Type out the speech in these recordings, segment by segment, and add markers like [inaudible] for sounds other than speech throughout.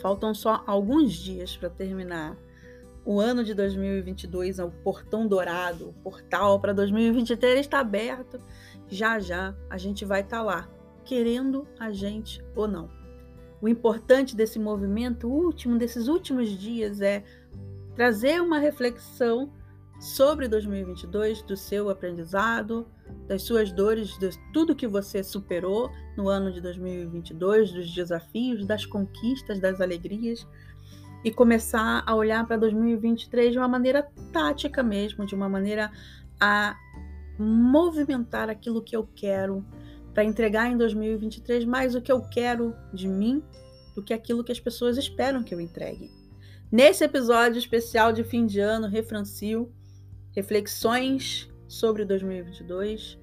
Faltam só alguns dias para terminar o ano de 2022, o portão dourado, o portal para 2023 está aberto. Já já a gente vai estar tá lá, querendo a gente ou não. O importante desse movimento último, desses últimos dias, é trazer uma reflexão sobre 2022, do seu aprendizado, das suas dores, de tudo que você superou no ano de 2022, dos desafios, das conquistas, das alegrias, e começar a olhar para 2023 de uma maneira tática mesmo, de uma maneira a movimentar aquilo que eu quero, para entregar em 2023 mais o que eu quero de mim do que aquilo que as pessoas esperam que eu entregue. Nesse episódio especial de fim de ano, Refrancil, reflexões sobre 2022,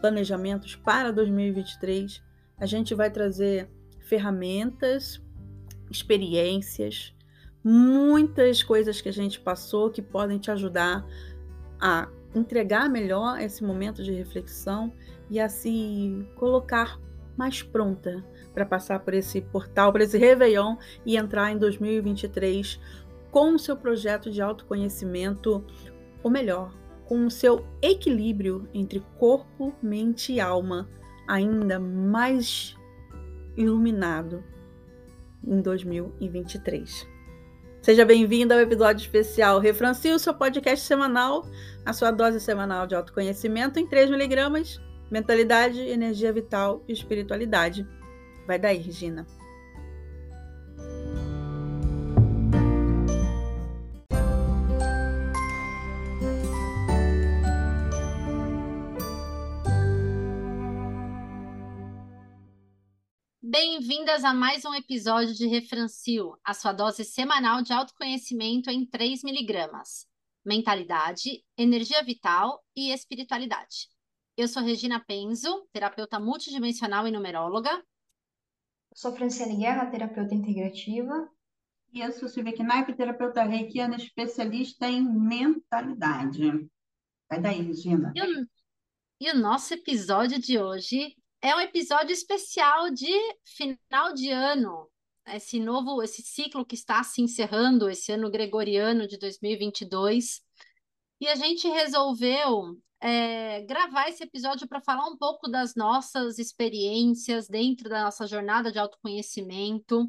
planejamentos para 2023, a gente vai trazer ferramentas, experiências, muitas coisas que a gente passou que podem te ajudar a entregar melhor esse momento de reflexão e a se colocar mais pronta para passar por esse portal, por esse Réveillon e entrar em 2023 com o seu projeto de autoconhecimento, ou melhor, com o seu equilíbrio entre corpo, mente e alma ainda mais iluminado em 2023. Seja bem-vindo ao episódio especial Refrancil, seu podcast semanal, a sua dose semanal de autoconhecimento em 3 miligramas, mentalidade, energia vital e espiritualidade. Vai daí, Regina. Bem-vindas a mais um episódio de Refrancil, a sua dose semanal de autoconhecimento em 3 miligramas. Mentalidade, energia vital e espiritualidade. Eu sou Regina Penzo, terapeuta multidimensional e numeróloga. Eu sou Franciane Guerra, terapeuta integrativa. E eu sou Silvia Knaip, terapeuta reikiana, especialista em mentalidade. Vai daí, Regina. E o, e o nosso episódio de hoje é um episódio especial de final de ano. Esse novo, esse ciclo que está se encerrando, esse ano gregoriano de 2022. E a gente resolveu é, gravar esse episódio para falar um pouco das nossas experiências dentro da nossa jornada de autoconhecimento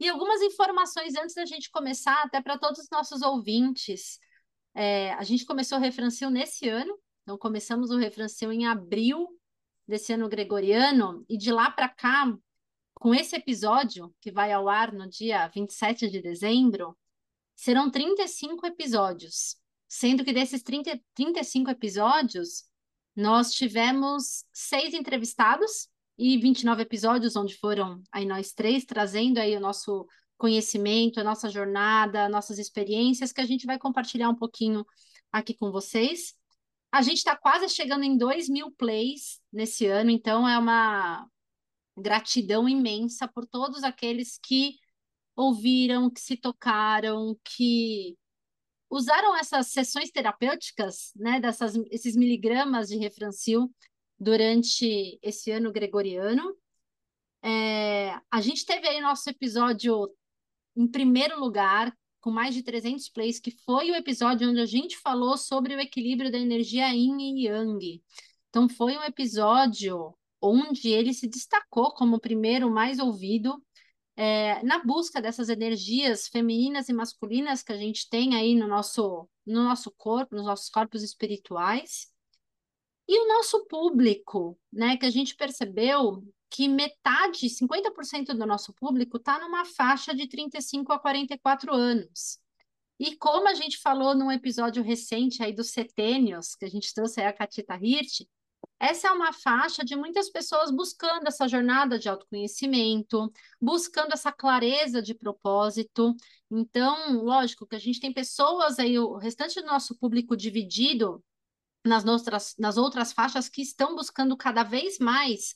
e algumas informações antes da gente começar, até para todos os nossos ouvintes. É, a gente começou o Refrancil nesse ano, então começamos o Refrancil em abril desse ano gregoriano, e de lá para cá, com esse episódio, que vai ao ar no dia 27 de dezembro, serão 35 episódios, sendo que desses 30, 35 episódios, nós tivemos seis entrevistados e 29 episódios, onde foram aí nós três, trazendo aí o nosso conhecimento, a nossa jornada, nossas experiências, que a gente vai compartilhar um pouquinho aqui com vocês. A gente está quase chegando em 2 mil plays nesse ano, então é uma gratidão imensa por todos aqueles que ouviram, que se tocaram, que usaram essas sessões terapêuticas, né, dessas, esses miligramas de refrancil durante esse ano gregoriano. É, a gente teve aí nosso episódio em primeiro lugar, com mais de 300 plays, que foi o episódio onde a gente falou sobre o equilíbrio da energia yin e yang. Então, foi um episódio onde ele se destacou como o primeiro mais ouvido é, na busca dessas energias femininas e masculinas que a gente tem aí no nosso, no nosso corpo, nos nossos corpos espirituais. E o nosso público, né, que a gente percebeu que metade, 50% do nosso público está numa faixa de 35 a 44 anos. E como a gente falou num episódio recente aí dos setênios, que a gente trouxe aí a Catita Hirt, essa é uma faixa de muitas pessoas buscando essa jornada de autoconhecimento, buscando essa clareza de propósito. Então, lógico que a gente tem pessoas aí, o restante do nosso público dividido nas outras, nas outras faixas que estão buscando cada vez mais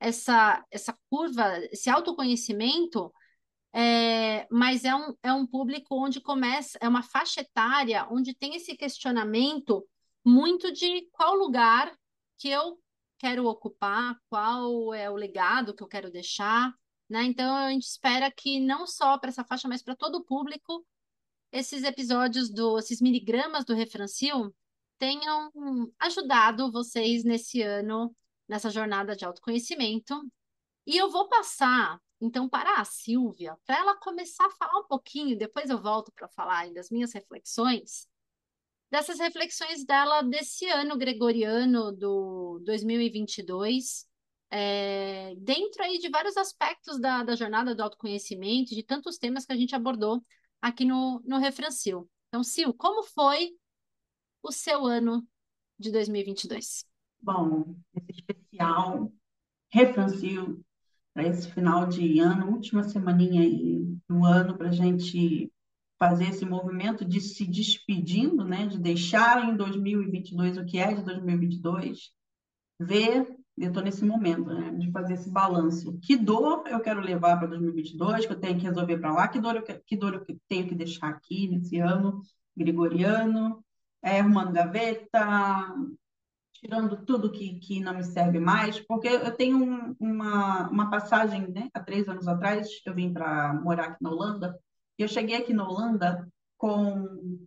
essa, essa curva, esse autoconhecimento, é, mas é um, é um público onde começa, é uma faixa etária onde tem esse questionamento muito de qual lugar que eu quero ocupar, qual é o legado que eu quero deixar. né? Então a gente espera que não só para essa faixa, mas para todo o público, esses episódios do, esses miligramas do Refrancil tenham ajudado vocês nesse ano, nessa jornada de autoconhecimento. E eu vou passar, então, para a Silvia, para ela começar a falar um pouquinho, depois eu volto para falar das minhas reflexões, dessas reflexões dela desse ano gregoriano do 2022, é, dentro aí de vários aspectos da, da jornada do autoconhecimento, de tantos temas que a gente abordou aqui no, no Refrancil. Então, Sil, como foi o seu ano de 2022? Bom, esse especial Refrancil para esse final de ano, última semaninha aí do ano, para a gente fazer esse movimento de se despedindo, né, de deixar em 2022 o que é de 2022, ver eu estou nesse momento, né, de fazer esse balanço. Que dor eu quero levar para 2022, que eu tenho que resolver para lá, que dor, eu, que dor eu tenho que deixar aqui nesse ano gregoriano, é, arrumando gaveta, tirando tudo que, que não me serve mais, porque eu tenho um, uma, uma passagem, né, há três anos atrás, eu vim para morar aqui na Holanda, e eu cheguei aqui na Holanda com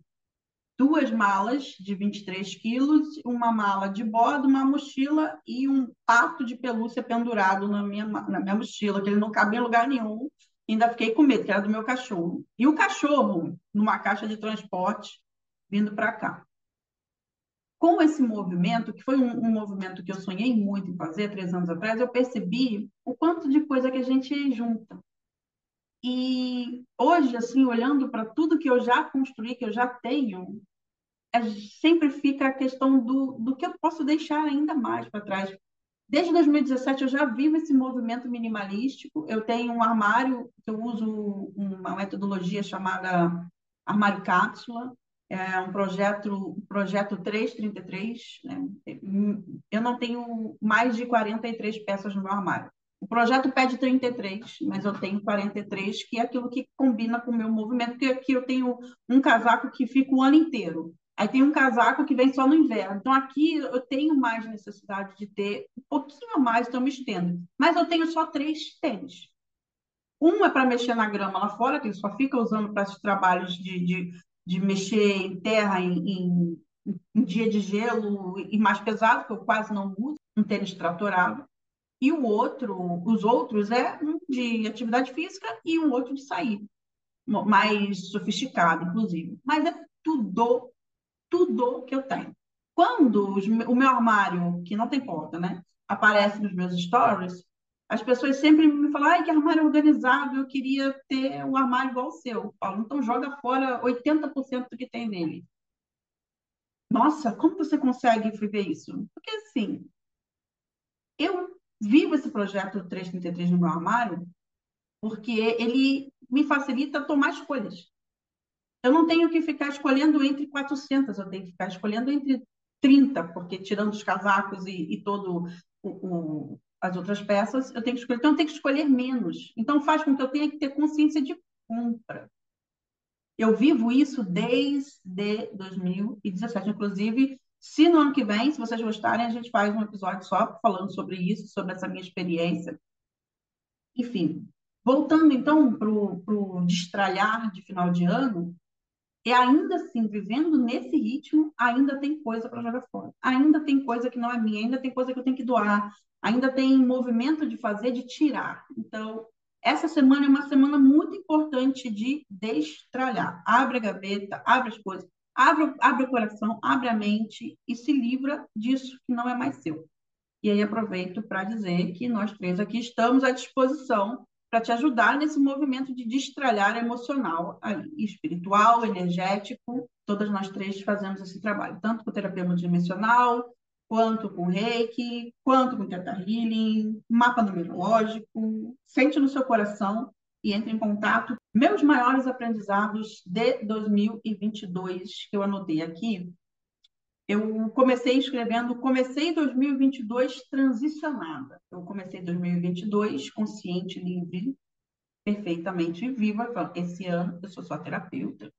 duas malas de 23 quilos, uma mala de bordo, uma mochila e um pato de pelúcia pendurado na minha, na minha mochila, que ele não cabia em lugar nenhum. Ainda fiquei com medo, que era do meu cachorro. E o cachorro numa caixa de transporte vindo para cá. Com esse movimento, que foi um, um, movimento que eu sonhei muito em fazer três anos atrás, eu percebi o quanto de coisa que a gente junta. E hoje, assim, olhando para tudo que eu já construí, que eu já tenho, é, sempre fica a questão do, do que eu posso deixar ainda mais para trás. Desde 2017 eu já vivo esse movimento minimalístico. Eu tenho um armário eu uso uma metodologia chamada armário cápsula. É um projeto, projeto 333. Né? Eu não tenho mais de 43 peças no meu armário. O projeto pede 33, mas eu tenho 43, que é aquilo que combina com o meu movimento, porque aqui eu tenho um casaco que fica o ano inteiro. Aí tem um casaco que vem só no inverno. Então aqui eu tenho mais necessidade de ter um pouquinho a mais, então eu me estendo. Mas eu tenho só três tênis. Um é para mexer na grama lá fora, que só fica usando para esses trabalhos de, de, de mexer em terra, em, em, em dia de gelo e mais pesado, que eu quase não uso, um tênis tratorado. E o outro, os outros, é um de atividade física e um outro de sair, mais sofisticado, inclusive. Mas é tudo, tudo que eu tenho. Quando os, o meu armário, que não tem porta, né, aparece nos meus stories, as pessoas sempre me falam, ai, que armário organizado, eu queria ter um armário igual o seu. Paulo, então joga fora 80% do que tem nele. Nossa, como você consegue viver isso? Porque assim, eu vivo esse projeto 333 no meu armário porque ele me facilita tomar escolhas. Eu não tenho que ficar escolhendo entre 400, eu tenho que ficar escolhendo entre 30, porque tirando os casacos e, e todo o, o, as outras peças, eu tenho que escolher. Então, eu tenho que escolher menos. Então, faz com que eu tenha que ter consciência de compra. Eu vivo isso desde 2017. Inclusive, se no ano que vem, se vocês gostarem, a gente faz um episódio só falando sobre isso, sobre essa minha experiência. Enfim, voltando então para o destralhar de final de ano, e ainda assim, vivendo nesse ritmo, ainda tem coisa para jogar fora. Ainda tem coisa que não é minha, ainda tem coisa que eu tenho que doar, ainda tem movimento de fazer, de tirar. Então, essa semana é uma semana muito importante de destralhar. Abre a gaveta, abre as coisas. Abre, abre o coração, abre a mente e se livra disso que não é mais seu. E aí aproveito para dizer que nós três aqui estamos à disposição para te ajudar nesse movimento de destralhar emocional, espiritual, energético. Todas nós três fazemos esse trabalho, tanto com terapia multidimensional, quanto com reiki, quanto com Theta Healing, mapa numerológico. Sente no seu coração e entre em contato. Meus maiores aprendizados de 2022, que eu anotei aqui, eu comecei escrevendo, comecei 2022 transicionada. Eu comecei 2022 consciente, livre, perfeitamente viva. Esse ano eu sou só terapeuta,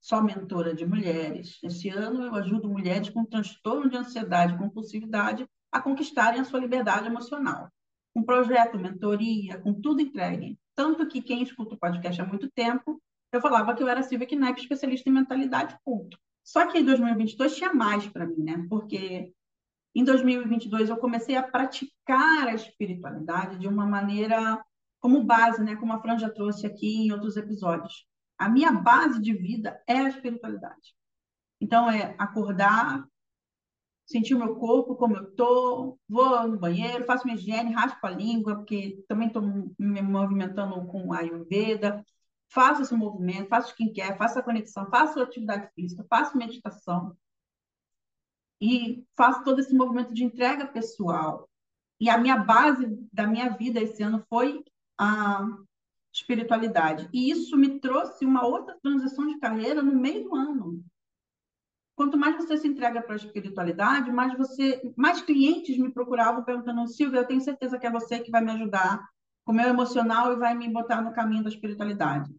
só mentora de mulheres. Esse ano eu ajudo mulheres com transtorno de ansiedade e compulsividade a conquistarem a sua liberdade emocional. com projeto, mentoria, com tudo entregue. Tanto que quem escuta o podcast há muito tempo, eu falava que eu era Silvia Knapp, especialista em mentalidade, ponto. Só que em 2022 tinha mais para mim, né? Porque em 2022 eu comecei a praticar a espiritualidade de uma maneira como base, né? Como a Fran já trouxe aqui em outros episódios. A minha base de vida é a espiritualidade. Então é acordar, sentir o meu corpo, como eu tô, vou no banheiro, faço minha higiene, raspo a língua, porque também estou me movimentando com a Ayurveda, faço esse movimento, faço skincare, faço a conexão, faço atividade física, faço meditação, e faço todo esse movimento de entrega pessoal. E a minha base da minha vida esse ano foi a espiritualidade. E isso me trouxe uma outra transição de carreira no meio do ano. Quanto mais você se entrega para a espiritualidade, mais você, mais clientes me procuravam perguntando: Silvia, eu tenho certeza que é você que vai me ajudar com o meu emocional e vai me botar no caminho da espiritualidade.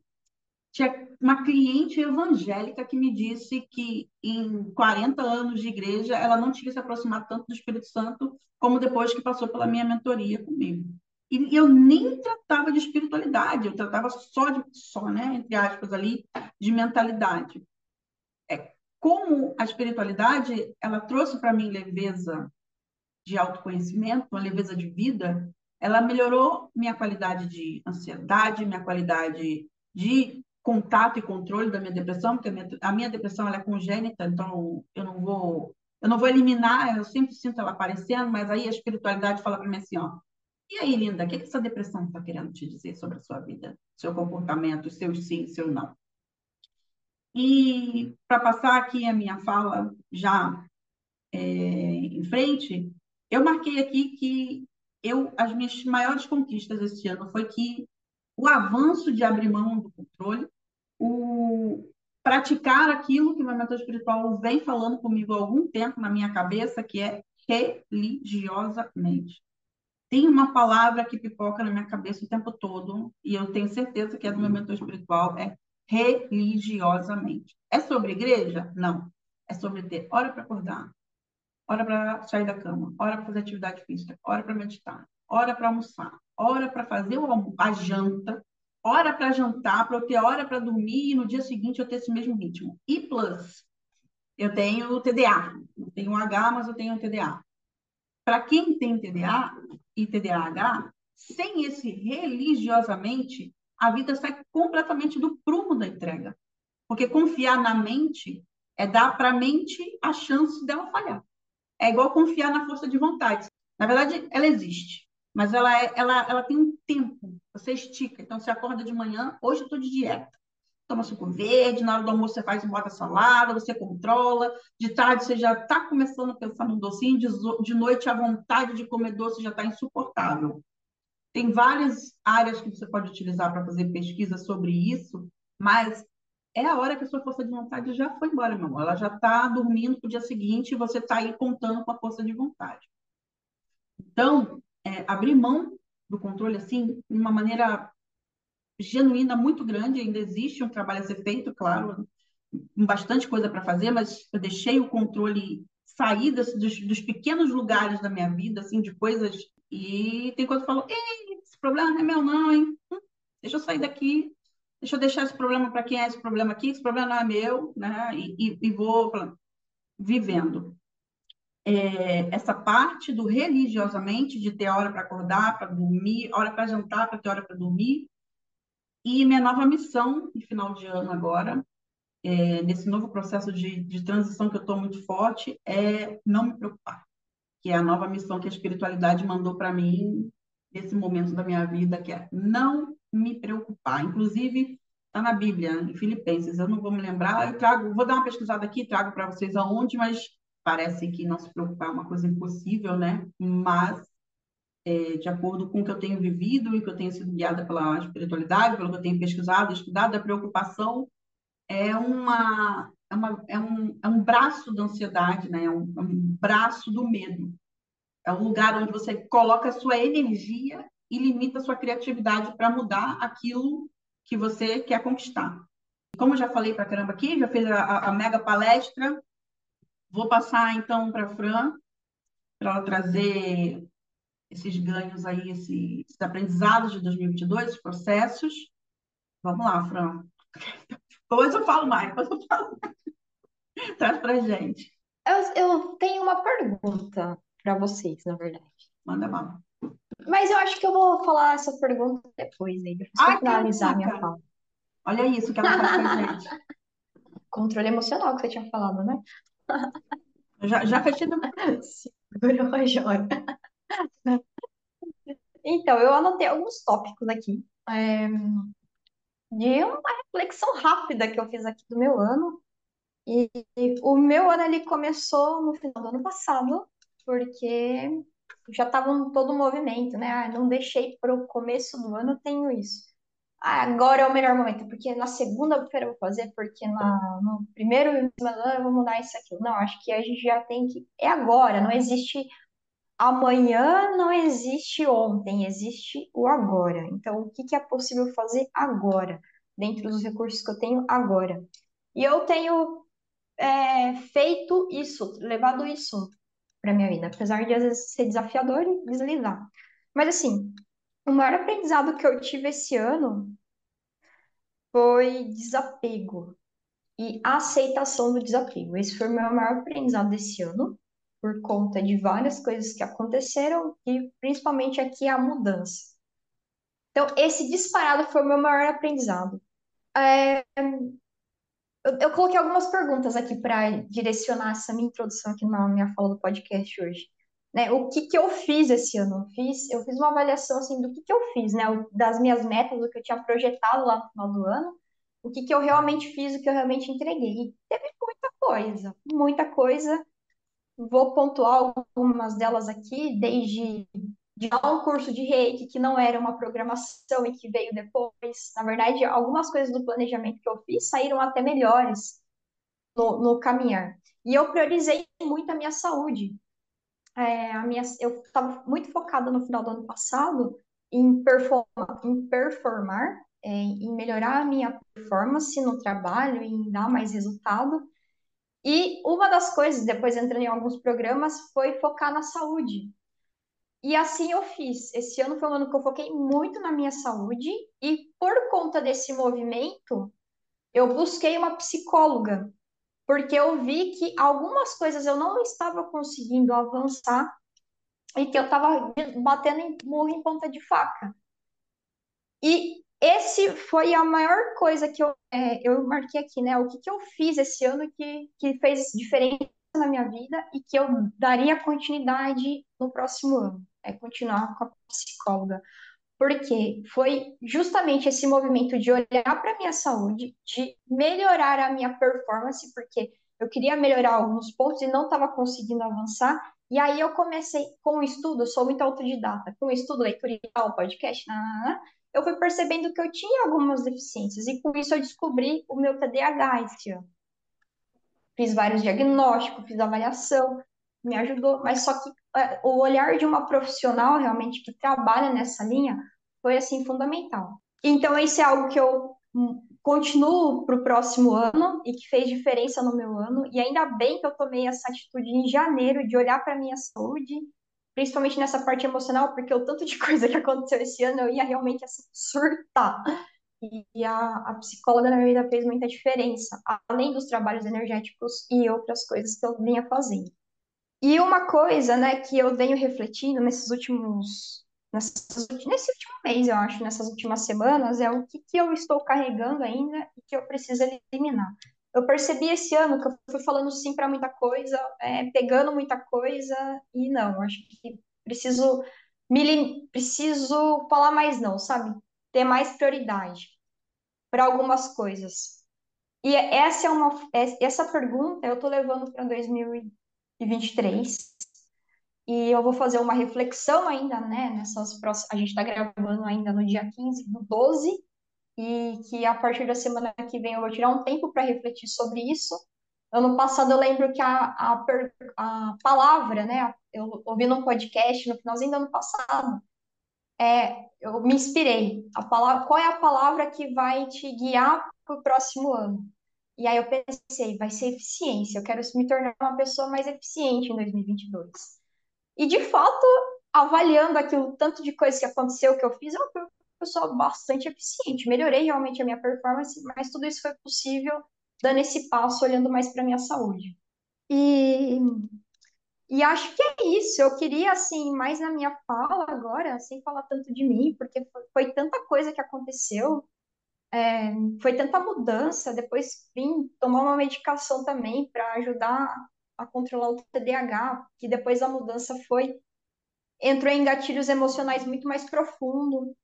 Tinha uma cliente evangélica que me disse que em 40 anos de igreja ela não tinha se aproximado tanto do Espírito Santo como depois que passou pela minha mentoria comigo. E eu nem tratava de espiritualidade, eu tratava só de só, né, entre aspas ali, de mentalidade. É como a espiritualidade, ela trouxe para mim leveza de autoconhecimento, uma leveza de vida, ela melhorou minha qualidade de ansiedade, minha qualidade de contato e controle da minha depressão, porque a minha, a minha depressão ela é congênita, então eu não vou eu não vou eliminar, eu sempre sinto ela aparecendo, mas aí a espiritualidade fala para mim assim, ó, e aí, linda, o que, que essa depressão está querendo te dizer sobre a sua vida, seu comportamento, seu sim, seu não? E para passar aqui a minha fala já é, em frente, eu marquei aqui que eu as minhas maiores conquistas esse ano foi que o avanço de abrir mão do controle, o praticar aquilo que o meu mentor espiritual vem falando comigo há algum tempo na minha cabeça, que é religiosamente. Tem uma palavra que pipoca na minha cabeça o tempo todo, e eu tenho certeza que é do meu mentor espiritual, é religiosamente. É sobre igreja? Não. É sobre ter hora para acordar, hora para sair da cama, hora para fazer atividade física, hora para meditar, hora para almoçar, hora para fazer a janta, hora para jantar, para eu ter hora para dormir e no dia seguinte eu ter esse mesmo ritmo. E plus, eu tenho TDA. Eu tenho H, mas eu tenho TDA. Para quem tem TDA e TDAH, sem esse religiosamente, a vida sai completamente do prumo da entrega. Porque confiar na mente é dar para a mente a chance dela falhar. É igual confiar na força de vontade. Na verdade, ela existe, mas ela, é, ela, ela tem um tempo. Você estica. Então, você acorda de manhã, hoje eu estou de dieta. Toma suco verde, na hora do almoço você faz bota salada, você controla. De tarde você já está começando a pensar no docinho, de, de noite a vontade de comer doce já está insuportável. Tem várias áreas que você pode utilizar para fazer pesquisa sobre isso, mas é a hora que a sua força de vontade já foi embora, meu amor. Ela já está dormindo para o dia seguinte e você está aí contando com a força de vontade. Então, é, abrir mão do controle, assim, de uma maneira genuína muito grande, ainda existe um trabalho a ser feito, claro, bastante coisa para fazer, mas eu deixei o controle sair dos, dos, pequenos lugares da minha vida, assim, de coisas, e tem coisa que falam, esse problema não é meu não, hein? Hum, deixa eu sair daqui, deixa eu deixar esse problema para quem é esse problema aqui, esse problema não é meu, né? E, e, e vou vivendo é, essa parte do religiosamente, de ter hora para acordar, para dormir, hora para jantar, para ter hora para dormir. E minha nova missão, de final de ano agora, é, nesse novo processo de, de transição que eu estou muito forte, é não me preocupar. Que é a nova missão que a espiritualidade mandou para mim nesse momento da minha vida, que é não me preocupar. Inclusive, está na Bíblia, em Filipenses, eu não vou me lembrar, eu trago, vou dar uma pesquisada aqui, trago para vocês aonde, mas parece que não se preocupar é uma coisa impossível, né? Mas, é, de acordo com o que eu tenho vivido e que eu tenho sido guiada pela espiritualidade, pelo que eu tenho pesquisado, estudado, a preocupação é uma é, uma, é, um, é um braço da ansiedade, né? É um, é um braço do medo. É um lugar onde você coloca a sua energia e limita a sua criatividade para mudar aquilo que você quer conquistar. Como já falei para caramba aqui, já fiz a, a mega palestra Vou passar então para a Fran, para ela trazer esses ganhos aí, esses, esses aprendizados de 2022, os processos. Vamos lá, Fran. Depois eu falo mais, depois eu falo mais. Traz pra gente. Eu, eu tenho uma pergunta para vocês, na verdade. Manda mal. Mas eu acho que eu vou falar essa pergunta depois, aí, depois que eu finalizar a minha fala. Olha isso que ela faz com a [laughs] gente. Controle emocional que você tinha falado, né? Já, já fechei do... Segurou a joia. Então, eu anotei alguns tópicos aqui. é, de uma reflexão rápida que eu fiz aqui do meu ano. E, e o meu ano ele começou no final do ano passado, porque já estava todo o movimento, né? Ah, não deixei para o começo do ano, tenho isso. Agora é o melhor momento, porque na segunda-feira eu vou fazer, porque na, no primeiro ano eu vou mudar isso aqui. Não, acho que a gente já tem que. É agora, não existe amanhã, não existe ontem, existe o agora. Então, o que que é possível fazer agora, dentro dos recursos que eu tenho agora? E eu tenho é, feito isso, levado isso para minha vida, apesar de às vezes ser desafiador e deslizar. Mas assim, o maior aprendizado que eu tive esse ano foi desapego e aceitação do desapego. Esse foi o meu maior aprendizado desse ano, por conta de várias coisas que aconteceram e principalmente aqui a mudança. Então, esse disparado foi o meu maior aprendizado. É, eu, eu coloquei algumas perguntas aqui para direcionar essa minha introdução aqui na minha fala do podcast hoje. Né, o que que eu fiz esse ano? Eu fiz, eu fiz uma avaliação assim do que que eu fiz, né? Das minhas metas, do que eu tinha projetado lá no final do ano, o que que eu realmente fiz, o que eu realmente entreguei. E teve muita coisa, muita coisa. Vou pontuar algumas delas aqui, desde de dar um curso de reiki que não era uma programação e que veio depois. Na verdade, algumas coisas do planejamento que eu fiz saíram até melhores no, no caminhar. E eu priorizei muito a minha saúde. É, a minha, eu estava muito focada no final do ano passado em em, performar é, em melhorar a minha performance no trabalho, em dar mais resultado. E uma das coisas, depois entrando em alguns programas, foi focar na saúde. E assim eu fiz. Esse ano foi um ano que eu foquei muito na minha saúde, e por conta desse movimento, eu busquei uma psicóloga, porque eu vi que algumas coisas eu não estava conseguindo avançar e que eu estava batendo em murro em ponta de faca. E esse foi a maior coisa que eu, é, eu marquei aqui, né? O que, que eu fiz esse ano que, que fez diferença na minha vida e que eu daria continuidade no próximo ano. É continuar com a psicóloga. Porque foi justamente esse movimento de olhar para a minha saúde, de melhorar a minha performance, porque eu queria melhorar alguns pontos e não estava conseguindo avançar. E aí eu comecei com o estudo, sou muito autodidata, com o estudo, leitura e podcast, nanana, eu fui percebendo que eu tinha algumas deficiências, e com isso eu descobri o meu TDAH esse ano. Fiz vários diagnósticos, fiz avaliação, me ajudou, mas só que é, o olhar de uma profissional realmente que trabalha nessa linha foi assim fundamental. Então isso é algo que eu hum, continuo para o próximo ano e que fez diferença no meu ano. E ainda bem que eu tomei essa atitude em janeiro de olhar para minha saúde, principalmente nessa parte emocional, porque o tanto de [laughs] coisa que aconteceu esse ano eu ia realmente assim, surtar. E a, a psicóloga na minha vida fez muita diferença, além dos trabalhos energéticos e outras coisas que eu vinha fazendo. E uma coisa, né, que eu venho refletindo nesses últimos, nessas, nesse último mês, eu acho, nessas últimas semanas, é o que, que eu estou carregando ainda e que eu preciso eliminar. Eu percebi esse ano que eu fui falando sim para muita coisa, é, pegando muita coisa, e não, acho que preciso, me, preciso falar mais não, sabe? Ter mais prioridade para algumas coisas. E essa é uma, essa pergunta eu estou levando para 2023 e eu vou fazer uma reflexão ainda, né, nessas próximas, a gente está gravando ainda no dia 15 do 12, e que a partir da semana que vem eu vou tirar um tempo para refletir sobre isso. Ano passado eu lembro que a, a, a palavra, né, eu ouvi num podcast no finalzinho do ano passado, é, eu me inspirei. A palavra, qual é a palavra que vai te guiar para o próximo ano? E aí eu pensei, vai ser eficiência. Eu quero me tornar uma pessoa mais eficiente em 2022. E de fato, avaliando aquilo, tanto de coisa que aconteceu, que eu fiz, eu fui uma pessoa bastante eficiente. Melhorei realmente a minha performance, mas tudo isso foi possível dando esse passo, olhando mais para minha saúde. E, e acho que é isso. Eu queria, assim, mais na minha fala agora, sem falar tanto de mim, porque foi tanta coisa que aconteceu, é, foi tanta mudança. Depois vim tomar uma medicação também para ajudar a controlar o TDAH, que depois da mudança foi entrou em gatilhos emocionais muito mais profundo.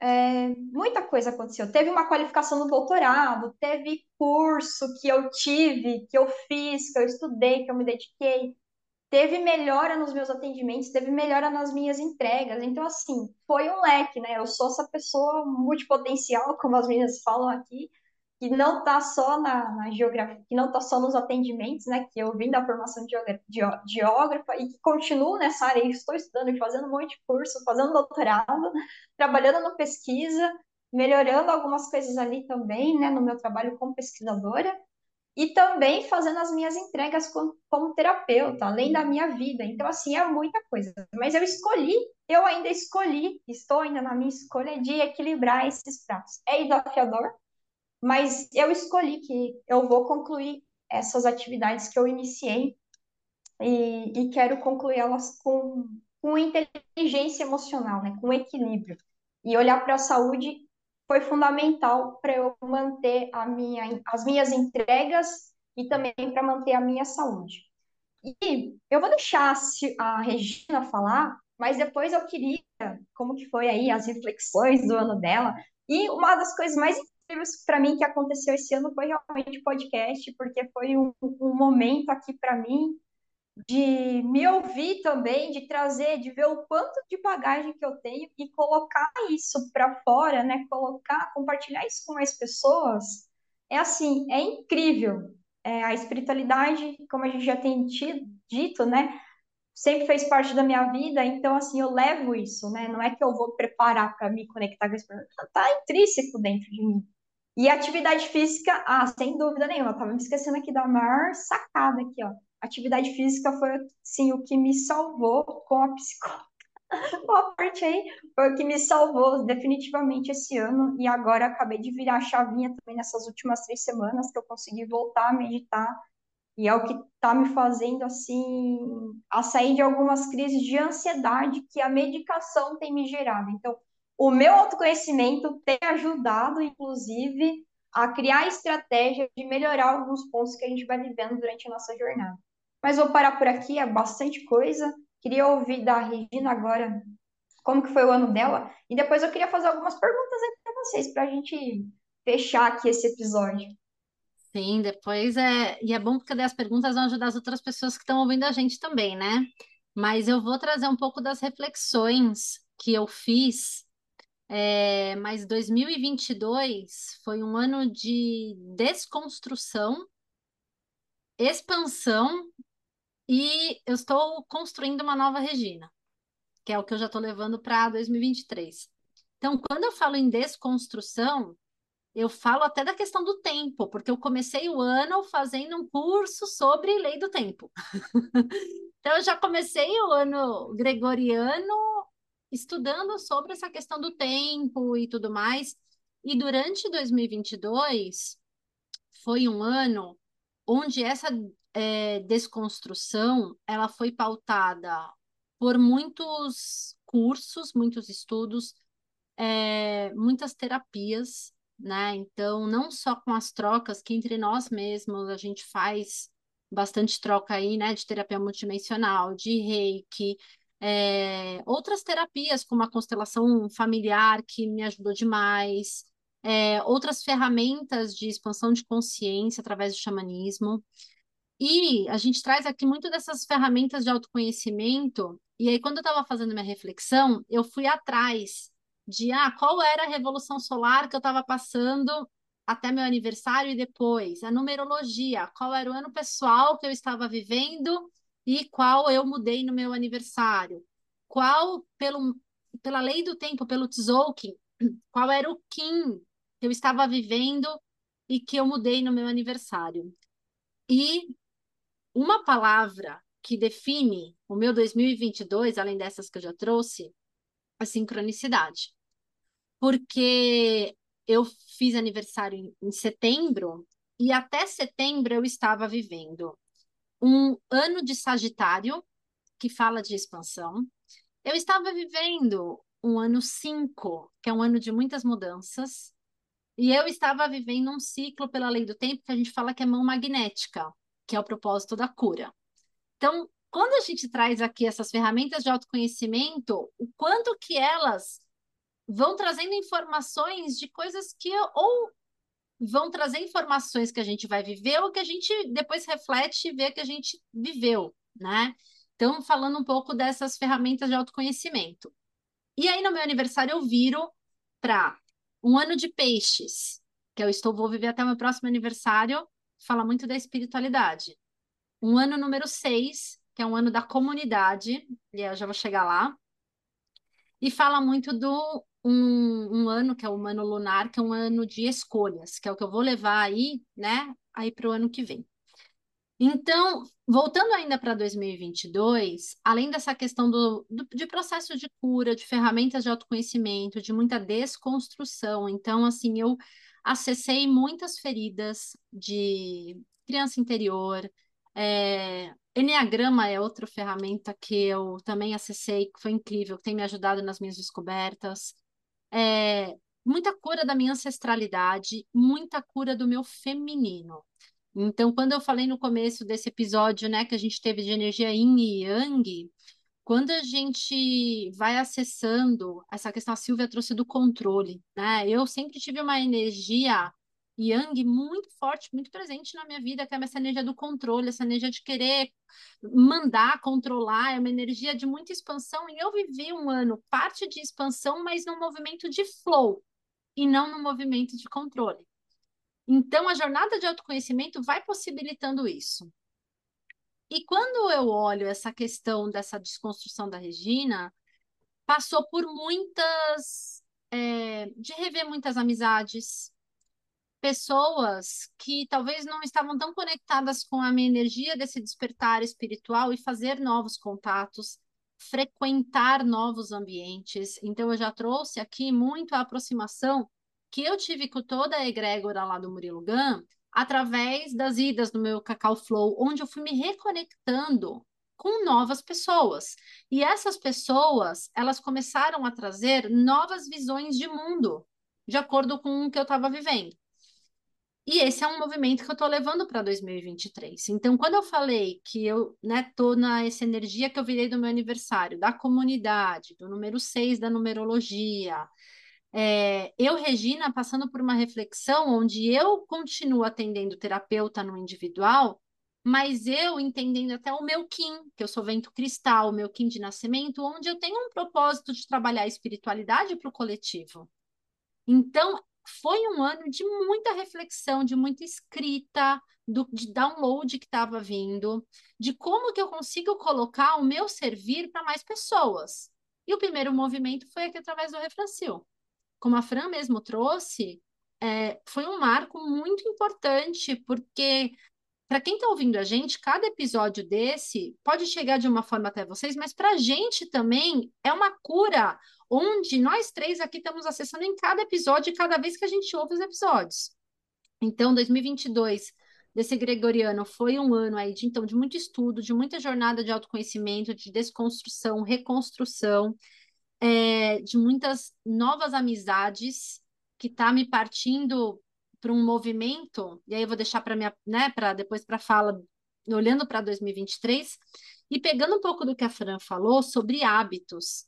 É, muita coisa aconteceu. Teve uma qualificação no doutorado, teve curso que eu tive, que eu fiz, que eu estudei, que eu me dediquei. Teve melhora nos meus atendimentos, teve melhora nas minhas entregas. Então, assim, foi um leque, né? Eu sou essa pessoa multipotencial, como as meninas falam aqui, que não está só na, na, geografia, que não está só nos atendimentos, né? Que eu vim da formação de geógrafa e que continuo nessa área, estou estudando fazendo um monte de curso, fazendo doutorado, [laughs] trabalhando na pesquisa, melhorando algumas coisas ali também, né? No meu trabalho como pesquisadora e também fazendo as minhas entregas como, como terapeuta, além da minha vida. Então, assim, é muita coisa. Mas eu escolhi, eu ainda escolhi, estou ainda na minha escolha de equilibrar esses pratos. É desafiador, mas eu escolhi que eu vou concluir essas atividades que eu iniciei e, e quero concluir elas com, com inteligência emocional, né, com equilíbrio. E olhar para a saúde foi fundamental para eu manter minha, as minhas entregas e também para manter a minha saúde. E eu vou deixar a Regina falar, mas depois eu queria, como que foi aí as reflexões do ano dela, e uma das coisas mais para mim que aconteceu esse ano foi realmente o podcast, porque foi um, um momento aqui para mim de me ouvir também, de trazer, de ver o quanto de bagagem que eu tenho e colocar isso para fora, né? Colocar, compartilhar isso com as pessoas. É assim, é incrível. É, a espiritualidade, como a gente já tem dito, né? Sempre fez parte da minha vida, então assim, eu levo isso, né? Não é que eu vou preparar para me conectar com a espiritualidade, tá intrínseco dentro de mim. E atividade física, ah, sem dúvida nenhuma, eu tava me esquecendo aqui da maior sacada aqui, ó. Atividade física foi, sim, o que me salvou com a psicóloga. [laughs] Uma parte aí foi o que me salvou definitivamente esse ano e agora acabei de virar a chavinha também nessas últimas três semanas que eu consegui voltar a meditar e é o que está me fazendo assim a sair de algumas crises de ansiedade que a medicação tem me gerado. Então, o meu autoconhecimento tem ajudado, inclusive, a criar estratégia de melhorar alguns pontos que a gente vai vivendo durante a nossa jornada. Mas vou parar por aqui, é bastante coisa. Queria ouvir da Regina agora como que foi o ano dela, e depois eu queria fazer algumas perguntas aí para vocês, para a gente fechar aqui esse episódio. Sim, depois é. E é bom porque as perguntas vão ajudar as outras pessoas que estão ouvindo a gente também, né? Mas eu vou trazer um pouco das reflexões que eu fiz é, mas 2022 foi um ano de desconstrução, expansão e eu estou construindo uma nova Regina, que é o que eu já estou levando para 2023. Então, quando eu falo em desconstrução, eu falo até da questão do tempo, porque eu comecei o ano fazendo um curso sobre lei do tempo. [laughs] então, eu já comecei o ano gregoriano estudando sobre essa questão do tempo e tudo mais. E durante 2022 foi um ano onde essa é, desconstrução ela foi pautada por muitos cursos, muitos estudos, é, muitas terapias, né? Então, não só com as trocas que entre nós mesmos a gente faz bastante troca aí, né, de terapia multidimensional, de reiki, é, outras terapias, como a constelação familiar, que me ajudou demais, é, outras ferramentas de expansão de consciência através do xamanismo. E a gente traz aqui muito dessas ferramentas de autoconhecimento. E aí, quando eu estava fazendo minha reflexão, eu fui atrás de ah, qual era a revolução solar que eu estava passando até meu aniversário e depois, a numerologia, qual era o ano pessoal que eu estava vivendo e qual eu mudei no meu aniversário. Qual, pelo, pela lei do tempo, pelo Tzolk'in, [clears throat] qual era o Kim que eu estava vivendo e que eu mudei no meu aniversário. E uma palavra que define o meu 2022, além dessas que eu já trouxe, a sincronicidade. Porque eu fiz aniversário em, em setembro e até setembro eu estava vivendo um ano de Sagitário, que fala de expansão. Eu estava vivendo um ano 5, que é um ano de muitas mudanças. E eu estava vivendo um ciclo pela lei do tempo que a gente fala que é mão magnética, que é o propósito da cura. Então, quando a gente traz aqui essas ferramentas de autoconhecimento, o quanto que elas vão trazendo informações de coisas que ou vão trazer informações que a gente vai viver ou que a gente depois reflete e vê que a gente viveu, né? Então, falando um pouco dessas ferramentas de autoconhecimento. E aí, no meu aniversário, eu viro para um ano de peixes, que eu estou, vou viver até o meu próximo aniversário, fala muito da espiritualidade. Um ano número seis, que é um ano da comunidade, e eu já vou chegar lá. E fala muito do um, um ano, que é o ano lunar, que é um ano de escolhas, que é o que eu vou levar aí, né, aí para o ano que vem. Então, voltando ainda para 2022, além dessa questão do, do, de processo de cura, de ferramentas de autoconhecimento, de muita desconstrução, então, assim, eu acessei muitas feridas de criança interior, é, Enneagrama é outra ferramenta que eu também acessei, que foi incrível, que tem me ajudado nas minhas descobertas. É, muita cura da minha ancestralidade, muita cura do meu feminino. Então, quando eu falei no começo desse episódio, né, que a gente teve de energia yin e yang, quando a gente vai acessando essa questão, a Silvia trouxe do controle, né? Eu sempre tive uma energia yang muito forte, muito presente na minha vida, que é essa energia do controle, essa energia de querer mandar, controlar, é uma energia de muita expansão. E eu vivi um ano parte de expansão, mas num movimento de flow e não num movimento de controle. Então, a jornada de autoconhecimento vai possibilitando isso. E quando eu olho essa questão dessa desconstrução da Regina, passou por muitas. É, de rever muitas amizades, pessoas que talvez não estavam tão conectadas com a minha energia desse despertar espiritual e fazer novos contatos, frequentar novos ambientes. Então, eu já trouxe aqui muito a aproximação que eu tive com toda a egrégora lá do Murilo Gun através das idas no meu Cacau Flow, onde eu fui me reconectando com novas pessoas. E essas pessoas, elas começaram a trazer novas visões de mundo, de acordo com o que eu estava vivendo. E esse é um movimento que eu estou levando para 2023. Então, quando eu falei que eu estou né, nessa energia que eu virei do meu aniversário, da comunidade, do número 6 da numerologia, é, eu, Regina, passando por uma reflexão onde eu continuo atendendo terapeuta no individual, mas eu entendendo até o meu Kim, que eu sou vento cristal, o meu Kim de nascimento, onde eu tenho um propósito de trabalhar a espiritualidade para o coletivo. Então, foi um ano de muita reflexão, de muita escrita, do, de download que estava vindo, de como que eu consigo colocar o meu servir para mais pessoas. E o primeiro movimento foi aqui através do Refrancil. Como a Fran mesmo trouxe, é, foi um marco muito importante, porque para quem está ouvindo a gente, cada episódio desse pode chegar de uma forma até vocês, mas para a gente também é uma cura, onde nós três aqui estamos acessando em cada episódio, cada vez que a gente ouve os episódios. Então, 2022 desse gregoriano foi um ano aí de então de muito estudo, de muita jornada de autoconhecimento, de desconstrução, reconstrução, é, de muitas novas amizades que está me partindo para um movimento, e aí eu vou deixar para minha, né, para depois para fala, olhando para 2023 e pegando um pouco do que a Fran falou sobre hábitos.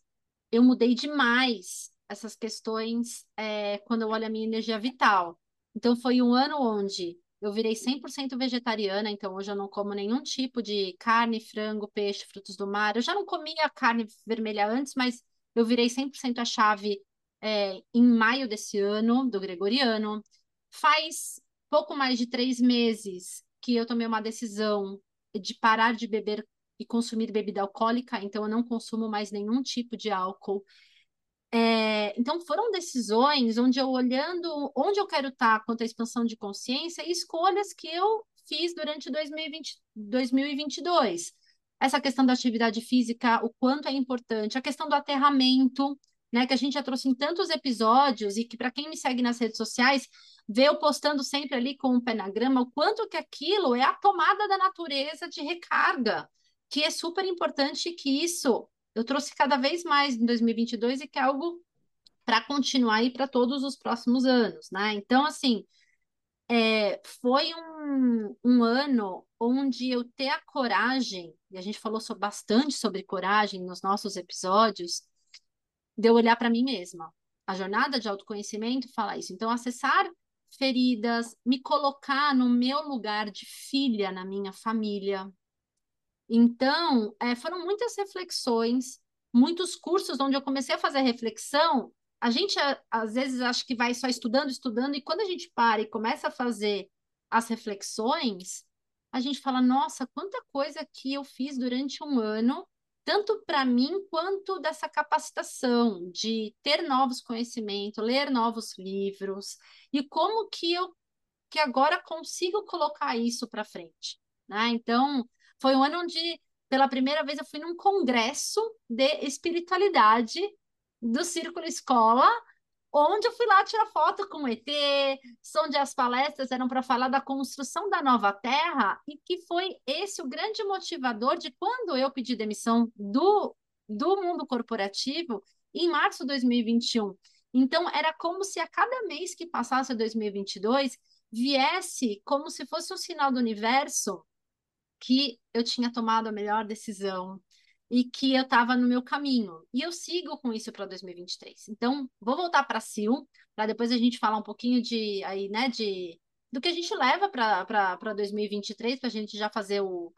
Eu mudei demais essas questões é, quando eu olho a minha energia vital. Então foi um ano onde eu virei 100% vegetariana, então hoje eu não como nenhum tipo de carne, frango, peixe, frutos do mar. Eu já não comia carne vermelha antes, mas eu virei 100% a chave é, em maio desse ano, do Gregoriano. Faz pouco mais de três meses que eu tomei uma decisão de parar de beber e consumir bebida alcoólica, então eu não consumo mais nenhum tipo de álcool. É, então foram decisões onde eu olhando onde eu quero estar quanto à expansão de consciência e escolhas que eu fiz durante 2020, 2022. Essa questão da atividade física, o quanto é importante, a questão do aterramento, né, que a gente já trouxe em tantos episódios e que para quem me segue nas redes sociais, vê eu postando sempre ali com o pé na grama, o quanto que aquilo é a tomada da natureza de recarga, que é super importante que isso eu trouxe cada vez mais em 2022 e que é algo para continuar aí para todos os próximos anos, né? Então, assim, é, foi um, um ano onde eu ter a coragem, e a gente falou bastante sobre coragem nos nossos episódios, de eu olhar para mim mesma. A jornada de autoconhecimento fala isso. Então, acessar feridas, me colocar no meu lugar de filha na minha família. Então, é, foram muitas reflexões, muitos cursos onde eu comecei a fazer reflexão. A gente, às vezes, acha que vai só estudando, estudando, e quando a gente para e começa a fazer as reflexões, a gente fala: nossa, quanta coisa que eu fiz durante um ano tanto para mim quanto dessa capacitação de ter novos conhecimentos, ler novos livros e como que eu que agora consigo colocar isso para frente, né? Então, foi um ano onde pela primeira vez eu fui num congresso de espiritualidade do Círculo Escola onde eu fui lá tirar foto com o ET, onde as palestras eram para falar da construção da nova Terra, e que foi esse o grande motivador de quando eu pedi demissão do, do mundo corporativo em março de 2021. Então, era como se a cada mês que passasse 2022 viesse como se fosse um sinal do universo que eu tinha tomado a melhor decisão, e que eu estava no meu caminho. E eu sigo com isso para 2023. Então, vou voltar para a Sil, para depois a gente falar um pouquinho de aí, né, de do que a gente leva para 2023, para a gente já fazer o,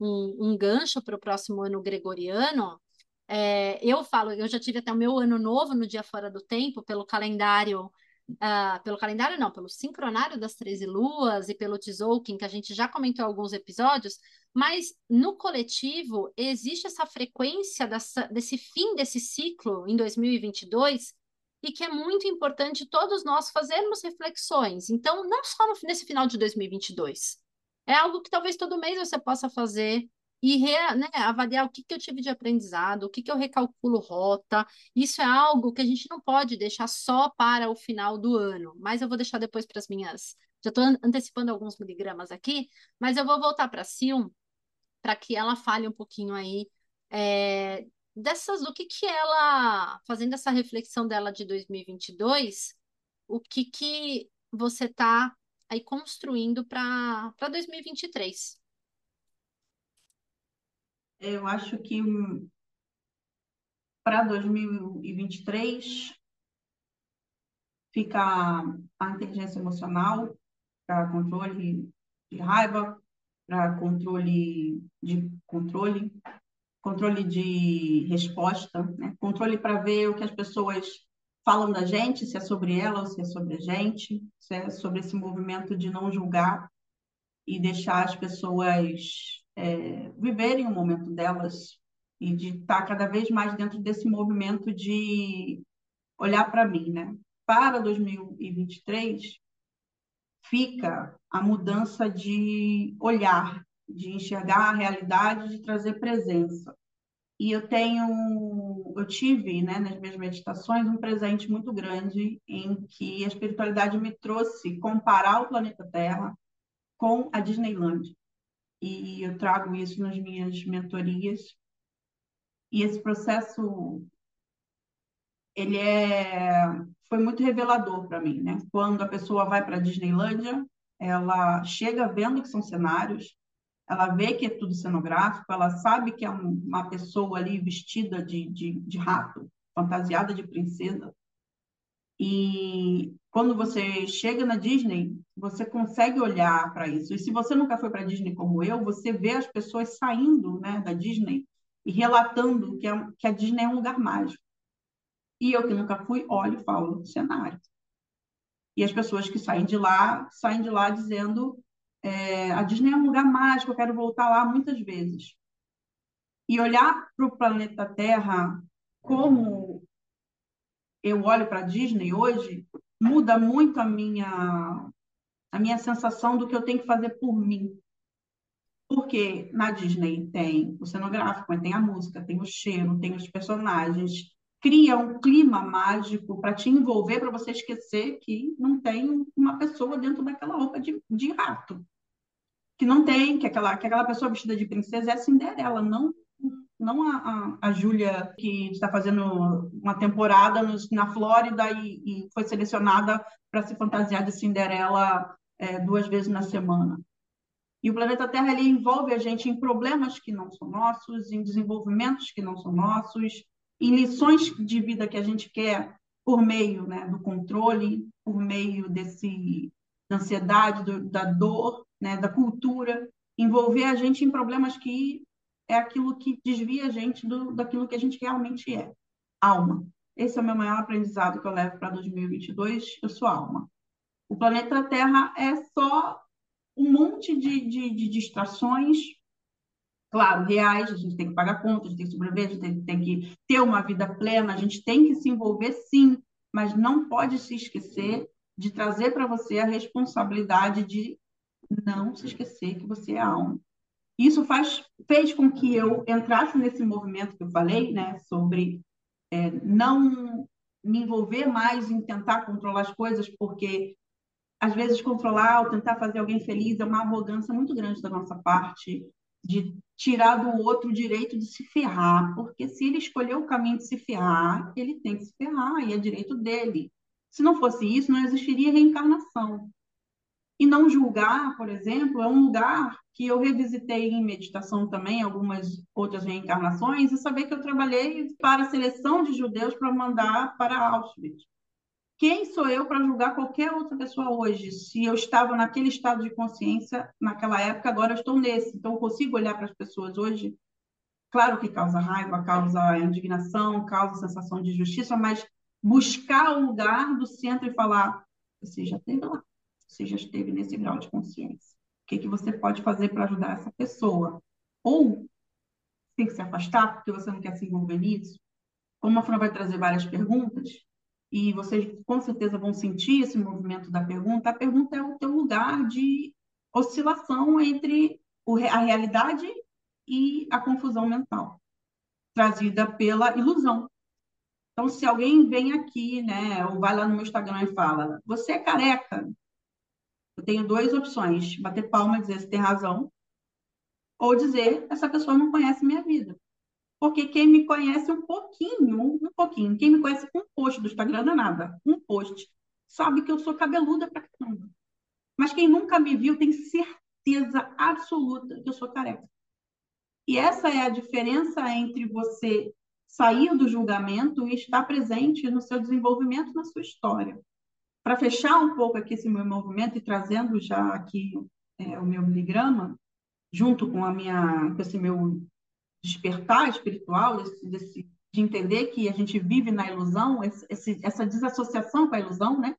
um, um gancho para o próximo ano gregoriano. É, eu falo, eu já tive até o meu ano novo no dia fora do tempo, pelo calendário Uh, pelo calendário, não, pelo sincronário das 13 luas e pelo Tzolk'in, que a gente já comentou alguns episódios, mas no coletivo existe essa frequência dessa, desse fim desse ciclo em 2022 e que é muito importante todos nós fazermos reflexões. Então, não só no, nesse final de 2022, é algo que talvez todo mês você possa fazer e re, né, avaliar o que, que eu tive de aprendizado, o que, que eu recalculo rota. Isso é algo que a gente não pode deixar só para o final do ano, mas eu vou deixar depois para as minhas. Já estou antecipando alguns miligramas aqui, mas eu vou voltar para a Sil para que ela fale um pouquinho aí é, dessas, do que, que ela, fazendo essa reflexão dela de 2022, o que, que você está aí construindo para 2023. Eu acho que para 2023 fica a inteligência emocional para controle de raiva, para controle de controle, controle de resposta, né? controle para ver o que as pessoas falam da gente, se é sobre ela ou se é sobre a gente, se é sobre esse movimento de não julgar e deixar as pessoas é, viverem o momento delas e de estar cada vez mais dentro desse movimento de olhar para mim, né? Para 2023 fica a mudança de olhar, de enxergar a realidade, de trazer presença. E eu tenho, eu tive, né, nas minhas meditações, um presente muito grande em que a espiritualidade me trouxe comparar o planeta Terra com a Disneyland e eu trago isso nas minhas mentorias. E esse processo ele é foi muito revelador para mim, né? Quando a pessoa vai para a Disneylândia, ela chega vendo que são cenários, ela vê que é tudo cenográfico, ela sabe que é um, uma pessoa ali vestida de, de, de rato, fantasiada de princesa, e quando você chega na Disney, você consegue olhar para isso. E se você nunca foi para a Disney como eu, você vê as pessoas saindo né, da Disney e relatando que, é, que a Disney é um lugar mágico. E eu que nunca fui, olho e falo cenário. E as pessoas que saem de lá, saem de lá dizendo é, a Disney é um lugar mágico, eu quero voltar lá muitas vezes. E olhar para o planeta Terra como eu olho para Disney hoje, muda muito a minha a minha sensação do que eu tenho que fazer por mim. Porque na Disney tem o cenográfico, tem a música, tem o cheiro, tem os personagens, cria um clima mágico para te envolver, para você esquecer que não tem uma pessoa dentro daquela roupa de, de rato. Que não tem, que aquela, que aquela pessoa vestida de princesa é Cinderela, não não a, a, a Júlia, que está fazendo uma temporada nos, na Flórida e, e, foi selecionada para se fantasiar de Cinderela é, duas vezes na semana. E o planeta Terra ele envolve a gente em problemas que não são nossos, em desenvolvimentos que não são nossos, em lições de vida que a gente quer por meio né, do controle, por meio desse da ansiedade, do, da dor, né, da cultura, envolver a gente em problemas que é aquilo que desvia a gente do, daquilo que a gente realmente é, alma. Esse é o meu maior aprendizado que eu levo para 2022, eu sou alma. O planeta Terra é só um monte de, de, de distrações, claro, reais, a gente tem que pagar contas, a gente tem que sobreviver, a gente tem, tem que ter uma vida plena, a gente tem que se envolver sim, mas não pode se esquecer de trazer para você a responsabilidade de não se esquecer que você é alma. Isso faz, fez com que eu entrasse nesse movimento que eu falei, né, sobre é, não me envolver mais em tentar controlar as coisas, porque às vezes controlar ou tentar fazer alguém feliz é uma arrogância muito grande da nossa parte de tirar do outro o direito de se ferrar, porque se ele escolheu o caminho de se ferrar, ele tem que se ferrar e é direito dele. Se não fosse isso, não existiria reencarnação. E não julgar, por exemplo, é um lugar que eu revisitei em meditação também, algumas outras reencarnações, e saber que eu trabalhei para a seleção de judeus para mandar para Auschwitz. Quem sou eu para julgar qualquer outra pessoa hoje? Se eu estava naquele estado de consciência naquela época, agora eu estou nesse. Então, eu consigo olhar para as pessoas hoje. Claro que causa raiva, causa indignação, causa sensação de justiça, mas buscar o lugar do centro e falar: você já esteve lá você já esteve nesse grau de consciência. Que, que você pode fazer para ajudar essa pessoa? Ou tem que se afastar porque você não quer se envolver nisso? Como a Fran vai trazer várias perguntas, e vocês com certeza vão sentir esse movimento da pergunta, a pergunta é o teu lugar de oscilação entre a realidade e a confusão mental, trazida pela ilusão. Então, se alguém vem aqui, né, ou vai lá no meu Instagram e fala, você é careca, eu tenho duas opções: bater palma e dizer se tem razão, ou dizer essa pessoa não conhece minha vida. Porque quem me conhece um pouquinho, um pouquinho, quem me conhece um post do Instagram é nada, um post, sabe que eu sou cabeluda pra caramba. Mas quem nunca me viu tem certeza absoluta que eu sou careca. E essa é a diferença entre você sair do julgamento e estar presente no seu desenvolvimento, na sua história. Para fechar um pouco aqui esse meu movimento e trazendo já aqui é, o meu miligrama, junto com a minha, com esse meu despertar espiritual, desse, de entender que a gente vive na ilusão, esse, essa desassociação com a ilusão, né?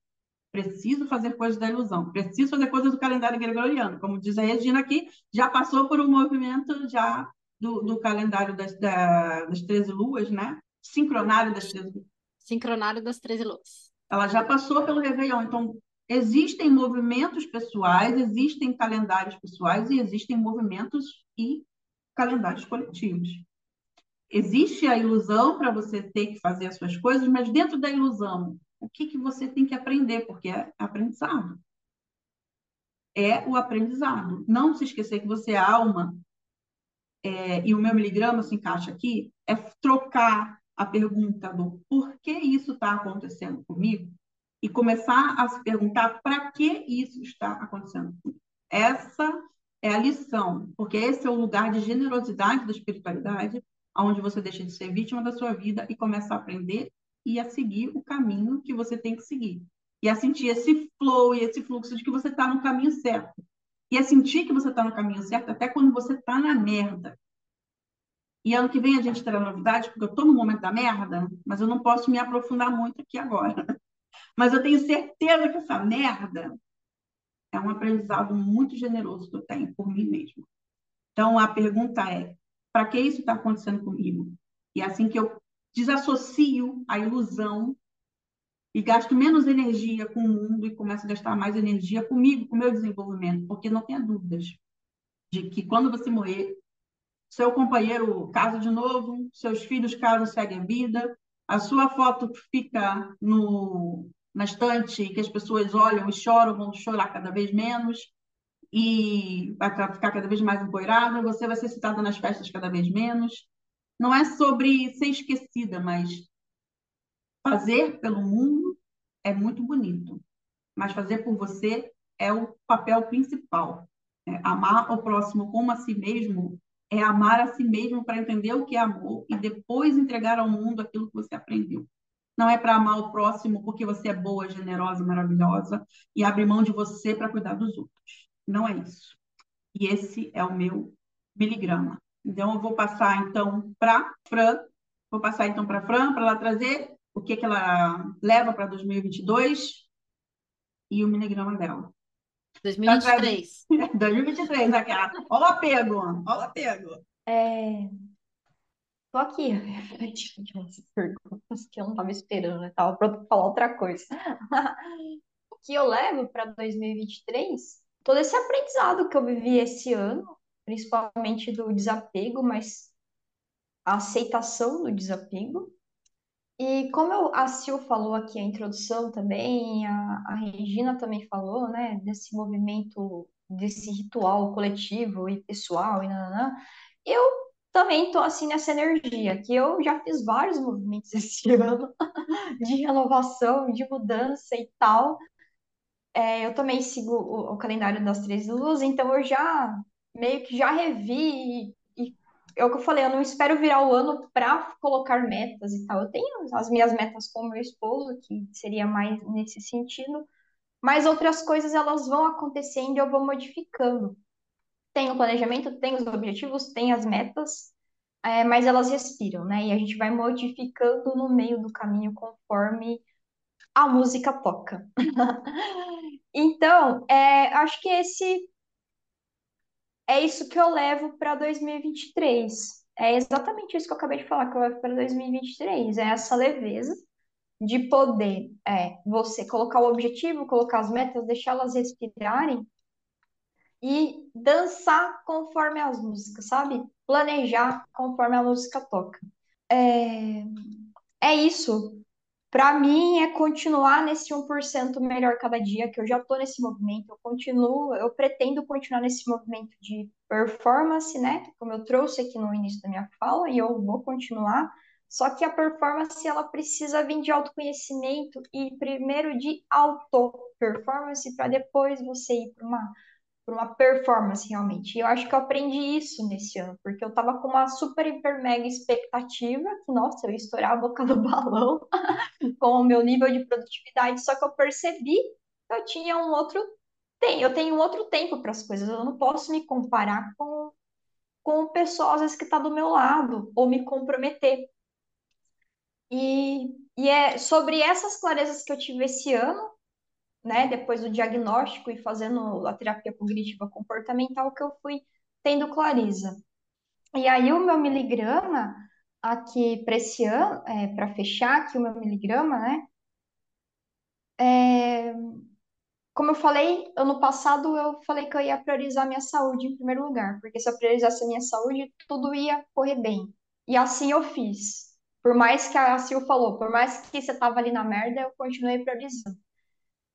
Preciso fazer coisas da ilusão, preciso fazer coisas do calendário gregoriano. Como diz a Regina aqui, já passou por um movimento já do, do calendário das, da, das 13 luas, né? Sincronário das 13 luas. Sincronário das 13 luas ela já passou pelo Réveillon. Então, existem movimentos pessoais, existem calendários pessoais e existem movimentos e calendários coletivos. Existe a ilusão para você ter que fazer as suas coisas, mas dentro da ilusão, o que, que você tem que aprender? Porque é aprendizado. É o aprendizado. Não se esquecer que você é alma, é, e o meu miligrama se encaixa aqui, é trocar a pergunta do por que isso está acontecendo comigo e começar a se perguntar para que isso está acontecendo. Essa é a lição, porque esse é o lugar de generosidade da espiritualidade, onde você deixa de ser vítima da sua vida e começa a aprender e a seguir o caminho que você tem que seguir. E a sentir esse flow e esse fluxo de que você está no caminho certo. E a sentir que você está no caminho certo até quando você está na merda. E ano que vem a gente terá novidade, porque eu estou no momento da merda, mas eu não posso me aprofundar muito aqui agora. [laughs] Mas eu tenho certeza que essa merda é um aprendizado muito generoso que eu tenho por mim mesma. Então a pergunta é: para que isso está acontecendo comigo? E é assim que eu desassocio a ilusão e gasto menos energia com o mundo e começo a gastar mais energia comigo, com o meu desenvolvimento, porque não tenha dúvidas. de que quando você morrer, seu companheiro casa de novo, seus filhos casam, seguem a vida, a sua foto fica no, na estante que as pessoas olham e choram, vão chorar cada vez menos, e vai ficar cada vez mais empoeirada, você vai ser citada nas festas cada vez menos. Não é sobre ser esquecida, mas fazer pelo mundo é muito bonito, mas fazer por você é o papel principal. É, amar o próximo como a si mesmo é amar a si mesmo para entender o que é amor e depois entregar ao mundo aquilo que você aprendeu. Não é para amar o próximo porque você é boa, generosa, maravilhosa e abrir mão de você para cuidar dos outros. Não é isso. E esse é o meu miligrama. Então, eu vou passar então para Fran. Vou passar então para Fran para ela trazer o que, que ela leva para 2022 e o miligrama dela. 2023. 2023, aquela. Olha o apego, olha o apego. É... Tô aqui umas [laughs] perguntas que eu não estava esperando, né? Tava pronto para falar outra coisa. [laughs] o que eu levo para 2023? Todo esse aprendizado que eu vivi esse ano, principalmente do desapego, mas a aceitação do desapego, e como eu, a Sil falou aqui a introdução também, a, a Regina também falou, né, desse movimento, desse ritual coletivo e pessoal, e nananã, eu também estou assim nessa energia, que eu já fiz vários movimentos [laughs] esse ano de renovação, de mudança e tal. É, eu também sigo o, o calendário das três luas, então eu já meio que já revi é o que eu falei, eu não espero virar o ano para colocar metas e tal. Eu tenho as minhas metas com meu esposo, que seria mais nesse sentido, mas outras coisas elas vão acontecendo e eu vou modificando. Tem o planejamento, tem os objetivos, tem as metas, é, mas elas respiram, né? E a gente vai modificando no meio do caminho conforme a música toca. [laughs] então, é, acho que esse é isso que eu levo para 2023. É exatamente isso que eu acabei de falar que eu levo para 2023. É essa leveza de poder é, você colocar o objetivo, colocar as metas, deixá-las respirarem e dançar conforme as músicas, sabe? Planejar conforme a música toca. É, é isso. Para mim, é continuar nesse 1% melhor cada dia, que eu já estou nesse movimento, eu continuo, eu pretendo continuar nesse movimento de performance, né? Como eu trouxe aqui no início da minha fala, e eu vou continuar. Só que a performance, ela precisa vir de autoconhecimento e primeiro de auto-performance, para depois você ir para uma por uma performance realmente. E eu acho que eu aprendi isso nesse ano, porque eu tava com uma super, hiper, mega expectativa, que, nossa, eu ia estourar a boca do [laughs] balão [laughs] com o meu nível de produtividade, só que eu percebi que eu tinha um outro tem, eu tenho um outro tempo para as coisas, eu não posso me comparar com, com o pessoal, às vezes, que está do meu lado, ou me comprometer. E, e é sobre essas clarezas que eu tive esse ano, né, depois do diagnóstico e fazendo a terapia cognitiva comportamental, que eu fui tendo clareza. E aí o meu miligrama aqui para esse ano, é, para fechar aqui o meu miligrama, né? É, como eu falei, ano passado eu falei que eu ia priorizar minha saúde em primeiro lugar, porque se eu priorizasse a minha saúde, tudo ia correr bem. E assim eu fiz. Por mais que a Sil falou, por mais que você tava ali na merda, eu continuei priorizando.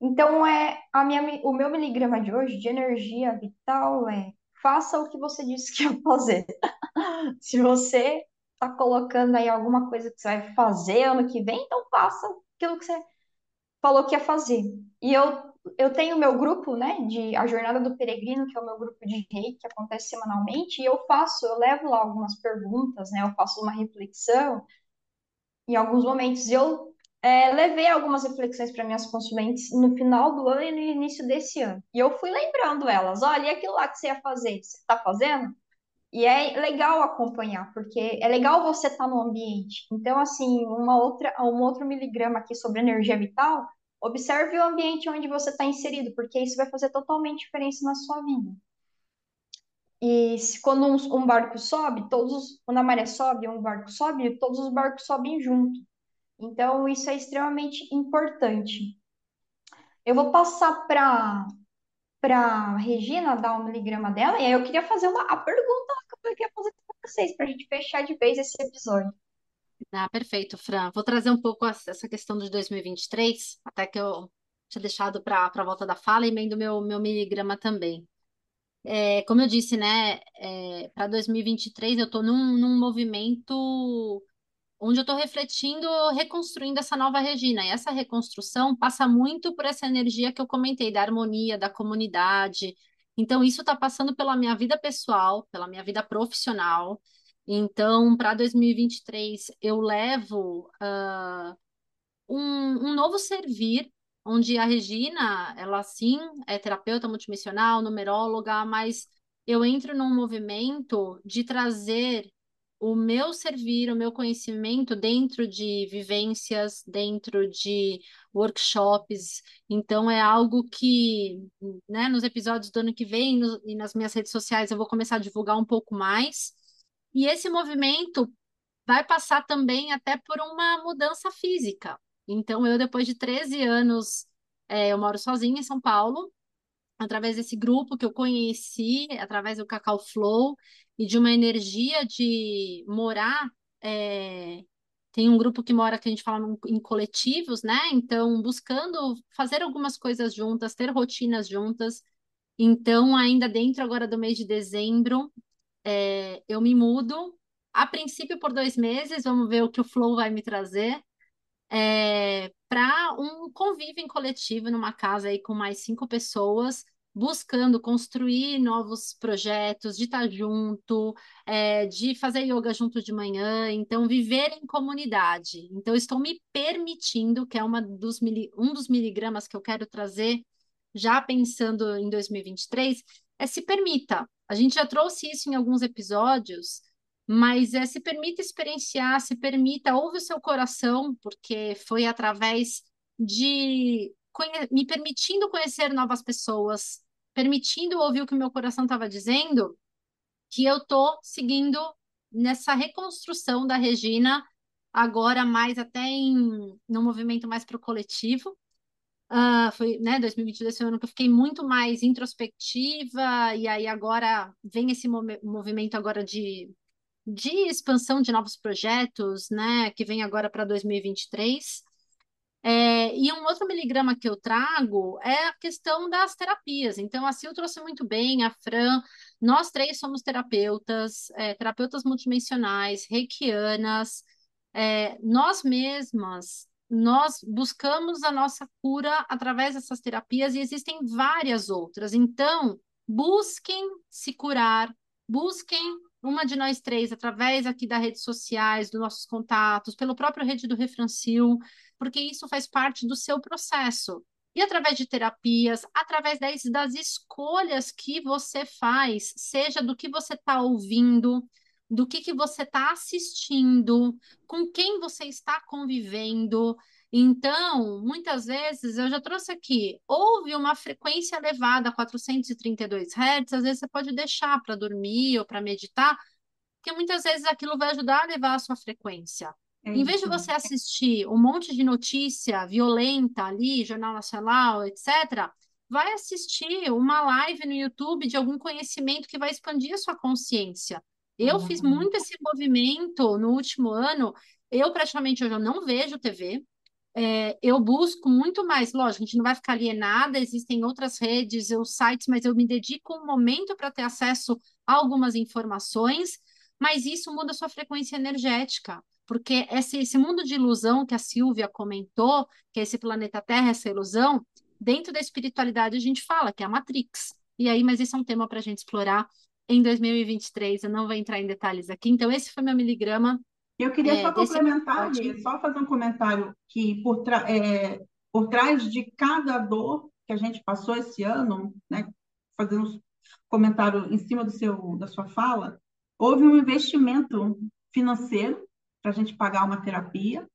Então, é a minha, o meu miligrama de hoje de energia vital é faça o que você disse que ia [laughs] fazer. [laughs] Se você está colocando aí alguma coisa que você vai fazer ano que vem, então faça aquilo que você falou que ia fazer. E eu, eu tenho o meu grupo, né, de A Jornada do Peregrino, que é o meu grupo de rei, que acontece semanalmente, e eu faço, eu levo lá algumas perguntas, né, eu faço uma reflexão em alguns momentos. Eu é, levei algumas reflexões para minhas consulentes no final do ano e no início desse ano. E eu fui lembrando elas: olha, e aquilo lá que você ia fazer, você está fazendo? E é legal acompanhar, porque é legal você estar tá no ambiente. Então, assim, uma outra, um outro miligrama aqui sobre energia vital, observe o ambiente onde você está inserido, porque isso vai fazer totalmente diferença na sua vida. E se, quando um, um barco sobe, todos, quando a maré sobe, um barco sobe, todos os barcos sobem junto. Então, isso é extremamente importante. Eu vou passar para para Regina dar o miligrama dela, e aí eu queria fazer uma a pergunta que eu queria fazer para vocês, para a gente fechar de vez esse episódio. Ah, perfeito, Fran. Vou trazer um pouco essa questão de 2023, até que eu tinha deixado para a volta da fala, e emendo meu, meu miligrama também. É, como eu disse, né, é, para 2023 eu estou num, num movimento onde eu estou refletindo, reconstruindo essa nova Regina. E essa reconstrução passa muito por essa energia que eu comentei, da harmonia, da comunidade. Então, isso está passando pela minha vida pessoal, pela minha vida profissional. Então, para 2023, eu levo uh, um, um novo servir onde a Regina, ela sim é terapeuta multimissional, numeróloga, mas eu entro num movimento de trazer o meu servir, o meu conhecimento dentro de vivências, dentro de workshops. Então, é algo que, né, nos episódios do ano que vem no, e nas minhas redes sociais, eu vou começar a divulgar um pouco mais. E esse movimento vai passar também até por uma mudança física. Então, eu, depois de 13 anos, é, eu moro sozinha em São Paulo, através desse grupo que eu conheci, através do Cacau Flow, e de uma energia de morar. É, tem um grupo que mora, que a gente fala em coletivos, né? Então, buscando fazer algumas coisas juntas, ter rotinas juntas. Então, ainda dentro agora do mês de dezembro, é, eu me mudo, a princípio por dois meses, vamos ver o que o Flow vai me trazer é, para um convívio em coletivo numa casa aí com mais cinco pessoas, buscando construir novos projetos, de estar junto, é, de fazer yoga junto de manhã, então viver em comunidade. Então, estou me permitindo, que é uma dos um dos miligramas que eu quero trazer, já pensando em 2023, é se permita. A gente já trouxe isso em alguns episódios, mas é, se permita experienciar, se permita, ouve o seu coração, porque foi através de me permitindo conhecer novas pessoas, permitindo ouvir o que meu coração estava dizendo, que eu estou seguindo nessa reconstrução da Regina, agora mais até em no movimento mais para o coletivo. Uh, foi, né, 2022 foi um ano que eu fiquei muito mais introspectiva, e aí agora vem esse movimento agora de de expansão de novos projetos, né, que vem agora para 2023. É, e um outro miligrama que eu trago é a questão das terapias. Então, a Sil trouxe muito bem, a Fran, nós três somos terapeutas, é, terapeutas multidimensionais, reikianas, é, nós mesmas, nós buscamos a nossa cura através dessas terapias e existem várias outras. Então, busquem se curar, busquem uma de nós três, através aqui das redes sociais, dos nossos contatos, pelo próprio Rede do Refrancil, porque isso faz parte do seu processo. E através de terapias, através das, das escolhas que você faz, seja do que você está ouvindo, do que, que você está assistindo, com quem você está convivendo. Então, muitas vezes, eu já trouxe aqui, houve uma frequência elevada, 432 Hz, às vezes você pode deixar para dormir ou para meditar, porque muitas vezes aquilo vai ajudar a levar a sua frequência. É em vez de você assistir um monte de notícia violenta ali, Jornal Nacional, etc., vai assistir uma live no YouTube de algum conhecimento que vai expandir a sua consciência. Eu uhum. fiz muito esse movimento no último ano. Eu praticamente hoje eu não vejo TV, é, eu busco muito mais, lógico, a gente não vai ficar alienada, existem outras redes, os sites, mas eu me dedico um momento para ter acesso a algumas informações, mas isso muda a sua frequência energética, porque esse, esse mundo de ilusão que a Silvia comentou, que é esse planeta Terra, essa ilusão, dentro da espiritualidade a gente fala que é a Matrix. E aí, mas isso é um tema para a gente explorar em 2023, eu não vou entrar em detalhes aqui. Então, esse foi meu miligrama eu queria é, só complementar, desse... só fazer um comentário que por, é, por trás de cada dor que a gente passou esse ano, né, fazendo um comentário em cima do seu, da sua fala, houve um investimento financeiro para a gente pagar uma terapia.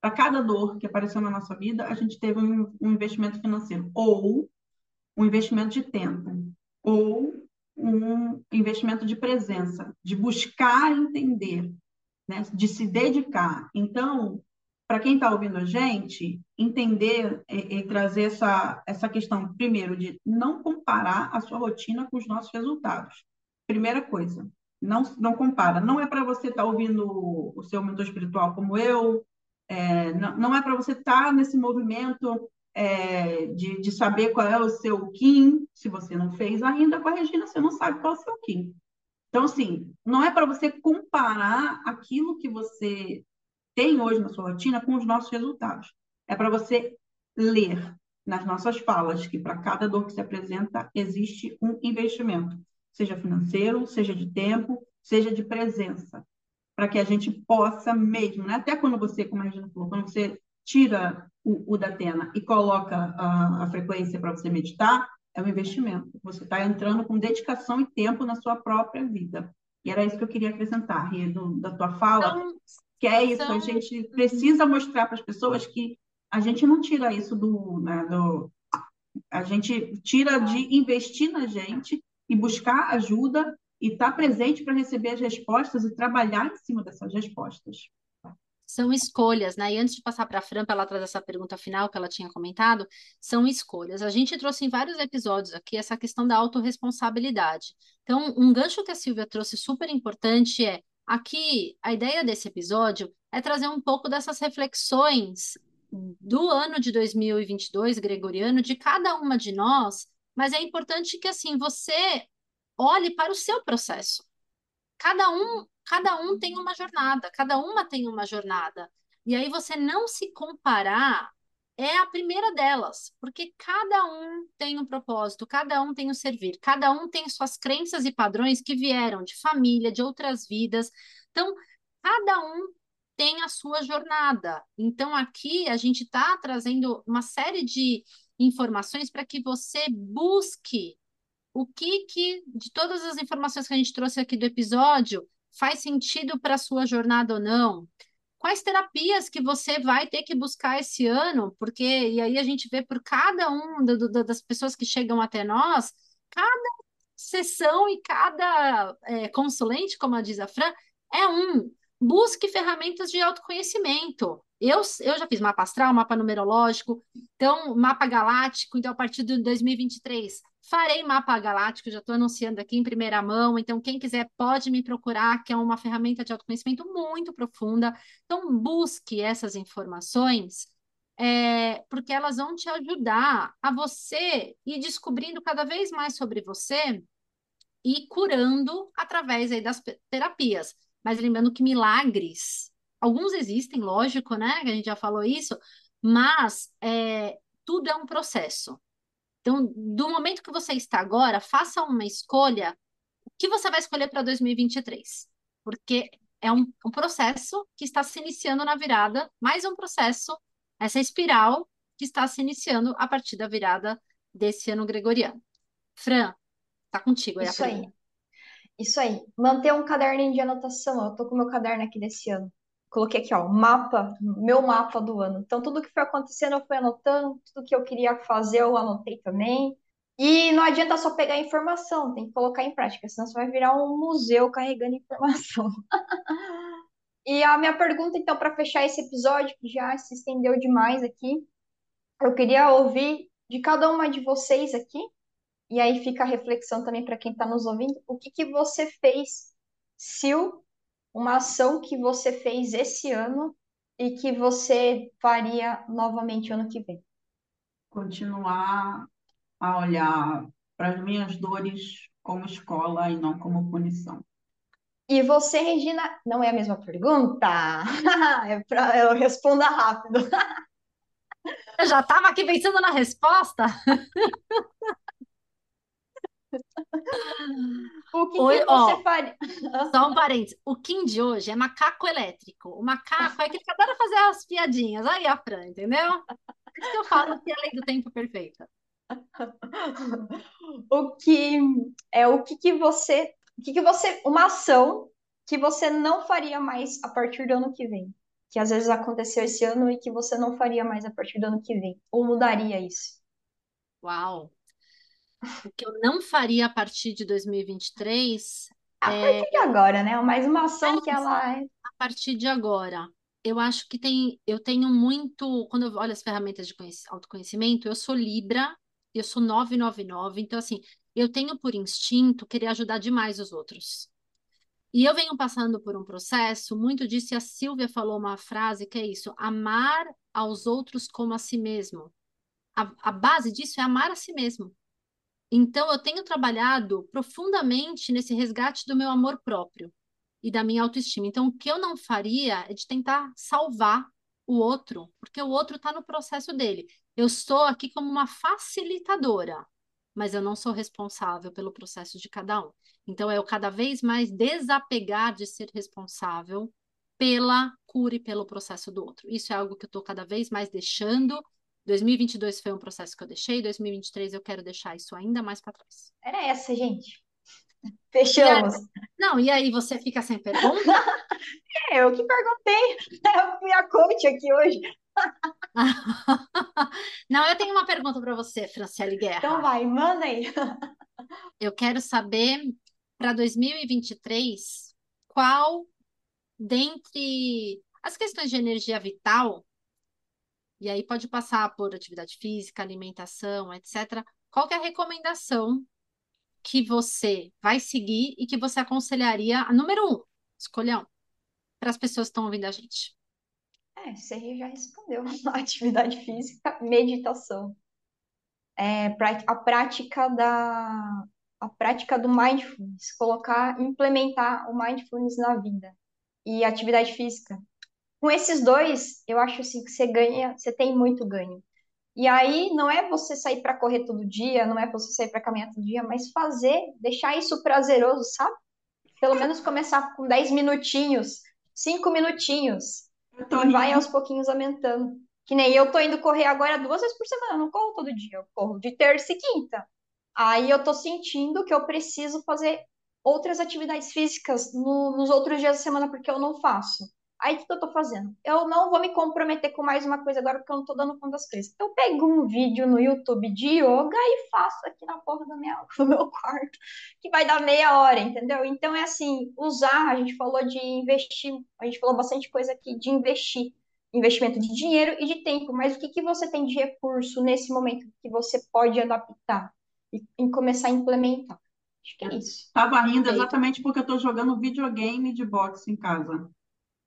Para cada dor que apareceu na nossa vida, a gente teve um, um investimento financeiro, ou um investimento de tempo, ou um investimento de presença, de buscar entender, né, de se dedicar. Então, para quem está ouvindo a gente, entender e, e, trazer essa, essa questão, primeiro, de não comparar a sua rotina com os nossos resultados. Primeira coisa, não, não compara. Não é para você estar tá ouvindo o seu mentor espiritual como eu, é, não, não, é para você estar tá nesse movimento é, de, de saber qual é o seu Kim, se você não fez ainda com a Regina, você não sabe qual é o seu Kim. Então, assim, não é para você comparar aquilo que você tem hoje na sua rotina com os nossos resultados. É para você ler nas nossas falas que para cada dor que se apresenta existe um investimento, seja financeiro, seja de tempo, seja de presença, para que a gente possa mesmo, né? até quando você, como a Regina falou, quando você tira o, o Datena e coloca a, a frequência para você meditar, é um investimento. Você está entrando com dedicação e tempo na sua própria vida. E era isso que eu queria acrescentar, Ria, da tua fala. Então, que é isso, a gente precisa mostrar para as pessoas que a gente não tira isso do, né, do a gente tira de investir na gente e buscar ajuda e estar tá presente para receber as respostas e trabalhar em cima dessas respostas. São escolhas, né? E antes de passar para a Fran, para ela trazer essa pergunta final que ela tinha comentado, são escolhas. A gente trouxe em vários episódios aqui essa questão da autorresponsabilidade. Então, um gancho que a Silvia trouxe super importante é Aqui, a ideia desse episódio é trazer um pouco dessas reflexões do ano de 2022 gregoriano de cada uma de nós, mas é importante que assim você olhe para o seu processo. Cada um, cada um tem uma jornada, cada uma tem uma jornada. E aí você não se comparar é a primeira delas, porque cada um tem um propósito, cada um tem um servir, cada um tem suas crenças e padrões que vieram de família, de outras vidas. Então, cada um tem a sua jornada. Então, aqui a gente está trazendo uma série de informações para que você busque o que, que, de todas as informações que a gente trouxe aqui do episódio, faz sentido para a sua jornada ou não quais terapias que você vai ter que buscar esse ano, porque e aí a gente vê por cada um do, do, das pessoas que chegam até nós, cada sessão e cada é, consulente, como diz a Fran, é um. Busque ferramentas de autoconhecimento. Eu, eu já fiz mapa astral, mapa numerológico, então mapa galáctico, então a partir de 2023 Farei mapa galáctico, já estou anunciando aqui em primeira mão, então quem quiser pode me procurar, que é uma ferramenta de autoconhecimento muito profunda. Então busque essas informações, é, porque elas vão te ajudar a você ir descobrindo cada vez mais sobre você e curando através aí das terapias. Mas lembrando que milagres, alguns existem, lógico, né? Que a gente já falou isso, mas é, tudo é um processo. Então, do momento que você está agora, faça uma escolha. O que você vai escolher para 2023? Porque é um, um, processo que está se iniciando na virada, mais um processo, essa espiral que está se iniciando a partir da virada desse ano gregoriano. Fran, tá contigo aí Isso aí. Isso aí. Manter um caderno de anotação. Eu tô com meu caderno aqui desse ano coloquei aqui, ó, mapa, meu mapa do ano. Então, tudo que foi acontecendo eu fui anotando, tudo que eu queria fazer eu anotei também. E não adianta só pegar informação, tem que colocar em prática, senão você vai virar um museu carregando informação. [laughs] e a minha pergunta, então, para fechar esse episódio, que já se estendeu demais aqui, eu queria ouvir de cada uma de vocês aqui, e aí fica a reflexão também para quem está nos ouvindo, o que, que você fez, Sil, uma ação que você fez esse ano e que você faria novamente ano que vem? Continuar a olhar para as minhas dores como escola e não como punição. E você, Regina, não é a mesma pergunta? [laughs] é para eu responda rápido. [laughs] eu já estava aqui pensando na resposta. [laughs] O que, Oi, que você ó, faria? Só um parênteses. O Kim de hoje é macaco elétrico. O macaco é aquele que adora fazer as piadinhas. Aí a Fran, entendeu? Por isso que eu falo que é a lei do tempo perfeita. [laughs] O que é o que, que você. O que, que você. Uma ação que você não faria mais a partir do ano que vem. Que às vezes aconteceu esse ano e que você não faria mais a partir do ano que vem. Ou mudaria isso. Uau! O que eu não faria a partir de 2023 a é... partir de agora, né? Mais uma ação que ela é. A partir de agora. eu acho que tem, eu tenho muito, quando eu olho as ferramentas de autoconhecimento, eu sou Libra, eu sou 999, então assim, eu tenho por instinto querer ajudar demais os outros. E eu venho passando por um processo muito disso, e a Silvia falou uma frase que é isso: amar aos outros como a si mesmo. A, a base disso é amar a si mesmo. Então, eu tenho trabalhado profundamente nesse resgate do meu amor próprio e da minha autoestima. Então, o que eu não faria é de tentar salvar o outro, porque o outro está no processo dele. Eu estou aqui como uma facilitadora, mas eu não sou responsável pelo processo de cada um. Então, é eu cada vez mais desapegar de ser responsável pela cura e pelo processo do outro. Isso é algo que eu estou cada vez mais deixando. 2022 foi um processo que eu deixei, 2023 eu quero deixar isso ainda mais para trás. Era essa, gente. Fechamos. Não, e aí você fica sem pergunta? é, [laughs] eu que perguntei. Eu fui a coach aqui hoje. [laughs] Não, eu tenho uma pergunta para você, Franciele Guerra. Então vai, manda aí. [laughs] Eu quero saber para 2023 qual dentre as questões de energia vital, e aí pode passar por atividade física, alimentação, etc. Qual é a recomendação que você vai seguir e que você aconselharia, a número um, escolha um, para as pessoas que estão ouvindo a gente? É, você já respondeu. [laughs] Atividade física, meditação. É, a prática da a prática do mindfulness, colocar, implementar o mindfulness na vida e atividade física. Com esses dois, eu acho assim que você ganha, você tem muito ganho. E aí não é você sair para correr todo dia, não é você sair para caminhar todo dia, mas fazer, deixar isso prazeroso, sabe? Pelo menos começar com 10 minutinhos, 5 minutinhos. E vai aos pouquinhos aumentando. Que nem eu tô indo correr agora duas vezes por semana, eu não corro todo dia, eu corro de terça e quinta. Aí eu tô sentindo que eu preciso fazer outras atividades físicas no, nos outros dias da semana porque eu não faço. Aí o que eu tô fazendo? Eu não vou me comprometer com mais uma coisa agora porque eu não tô dando conta das coisas. Eu pego um vídeo no YouTube de yoga e faço aqui na porra do meu, do meu quarto, que vai dar meia hora, entendeu? Então é assim, usar, a gente falou de investir, a gente falou bastante coisa aqui de investir. Investimento de dinheiro e de tempo, mas o que, que você tem de recurso nesse momento que você pode adaptar e, e começar a implementar? Acho que é isso. Estava rindo exatamente porque eu estou jogando videogame de boxe em casa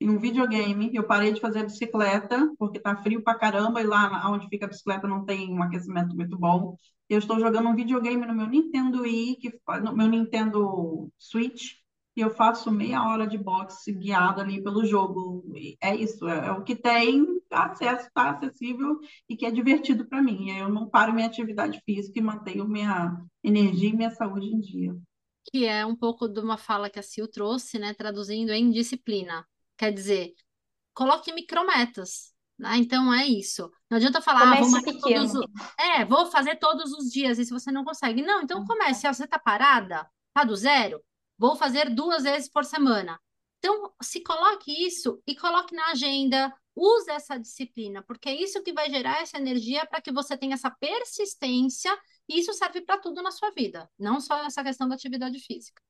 em um videogame. Eu parei de fazer bicicleta, porque tá frio pra caramba, e lá onde fica a bicicleta não tem um aquecimento muito bom. Eu estou jogando um videogame no meu Nintendo Wii, que, no meu Nintendo Switch, e eu faço meia hora de boxe guiado ali pelo jogo. É isso, é, é o que tem acesso, está acessível e que é divertido para mim. Eu não paro minha atividade física e mantenho minha energia e minha saúde em dia. Que é um pouco de uma fala que a Sil trouxe, né, traduzindo em disciplina. Quer dizer, coloque micrometas. Né? Então é isso. Não adianta falar, ah, vou todos, é, vou fazer todos os dias, e se você não consegue. Não, então uhum. comece. você está parada, está do zero, vou fazer duas vezes por semana. Então, se coloque isso e coloque na agenda, use essa disciplina, porque é isso que vai gerar essa energia para que você tenha essa persistência, e isso serve para tudo na sua vida, não só essa questão da atividade física.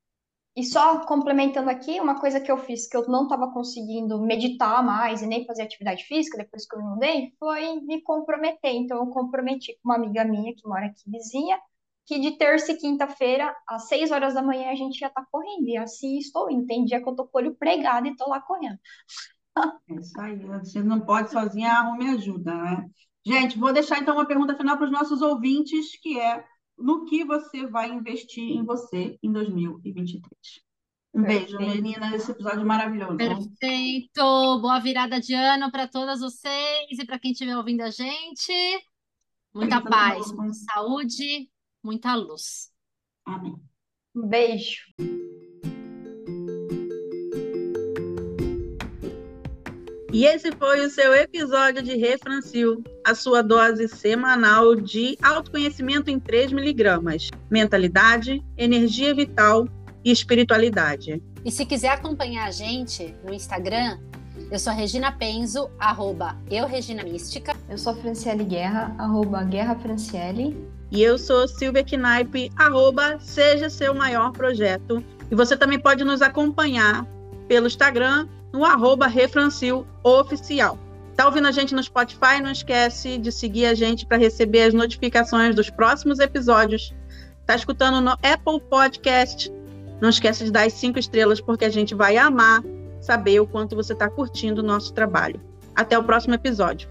E só complementando aqui, uma coisa que eu fiz que eu não estava conseguindo meditar mais e nem fazer atividade física depois que eu me mudei, foi me comprometer. Então, eu comprometi com uma amiga minha que mora aqui vizinha, que de terça e quinta-feira, às seis horas da manhã, a gente já está correndo. E assim estou indo. Tem dia que eu tô com o olho pregado e estou lá correndo. É isso aí. Você não pode sozinha, arrume ajuda, né? Gente, vou deixar então uma pergunta final para os nossos ouvintes, que é no que você vai investir em você em 2023. Um Perfeito. beijo, menina, esse episódio maravilhoso. Perfeito. Boa virada de ano para todas vocês e para quem estiver ouvindo a gente. Muita paz, muita saúde, muita luz. Amém. Um beijo. E esse foi o seu episódio de Refrancil, a sua dose semanal de autoconhecimento em 3 miligramas, mentalidade, energia vital e espiritualidade. E se quiser acompanhar a gente no Instagram, eu sou a Regina Penzo, arroba eu Regina Mística. Eu sou a Franciele Guerra, arroba Guerra Franciele. E eu sou Silvia Knaip, arroba Seja Seu Maior Projeto. E você também pode nos acompanhar pelo Instagram no arroba Refrancil Oficial. Tá ouvindo a gente no Spotify? Não esquece de seguir a gente para receber as notificações dos próximos episódios. Tá escutando no Apple Podcast? Não esquece de dar as cinco estrelas, porque a gente vai amar saber o quanto você está curtindo o nosso trabalho. Até o próximo episódio.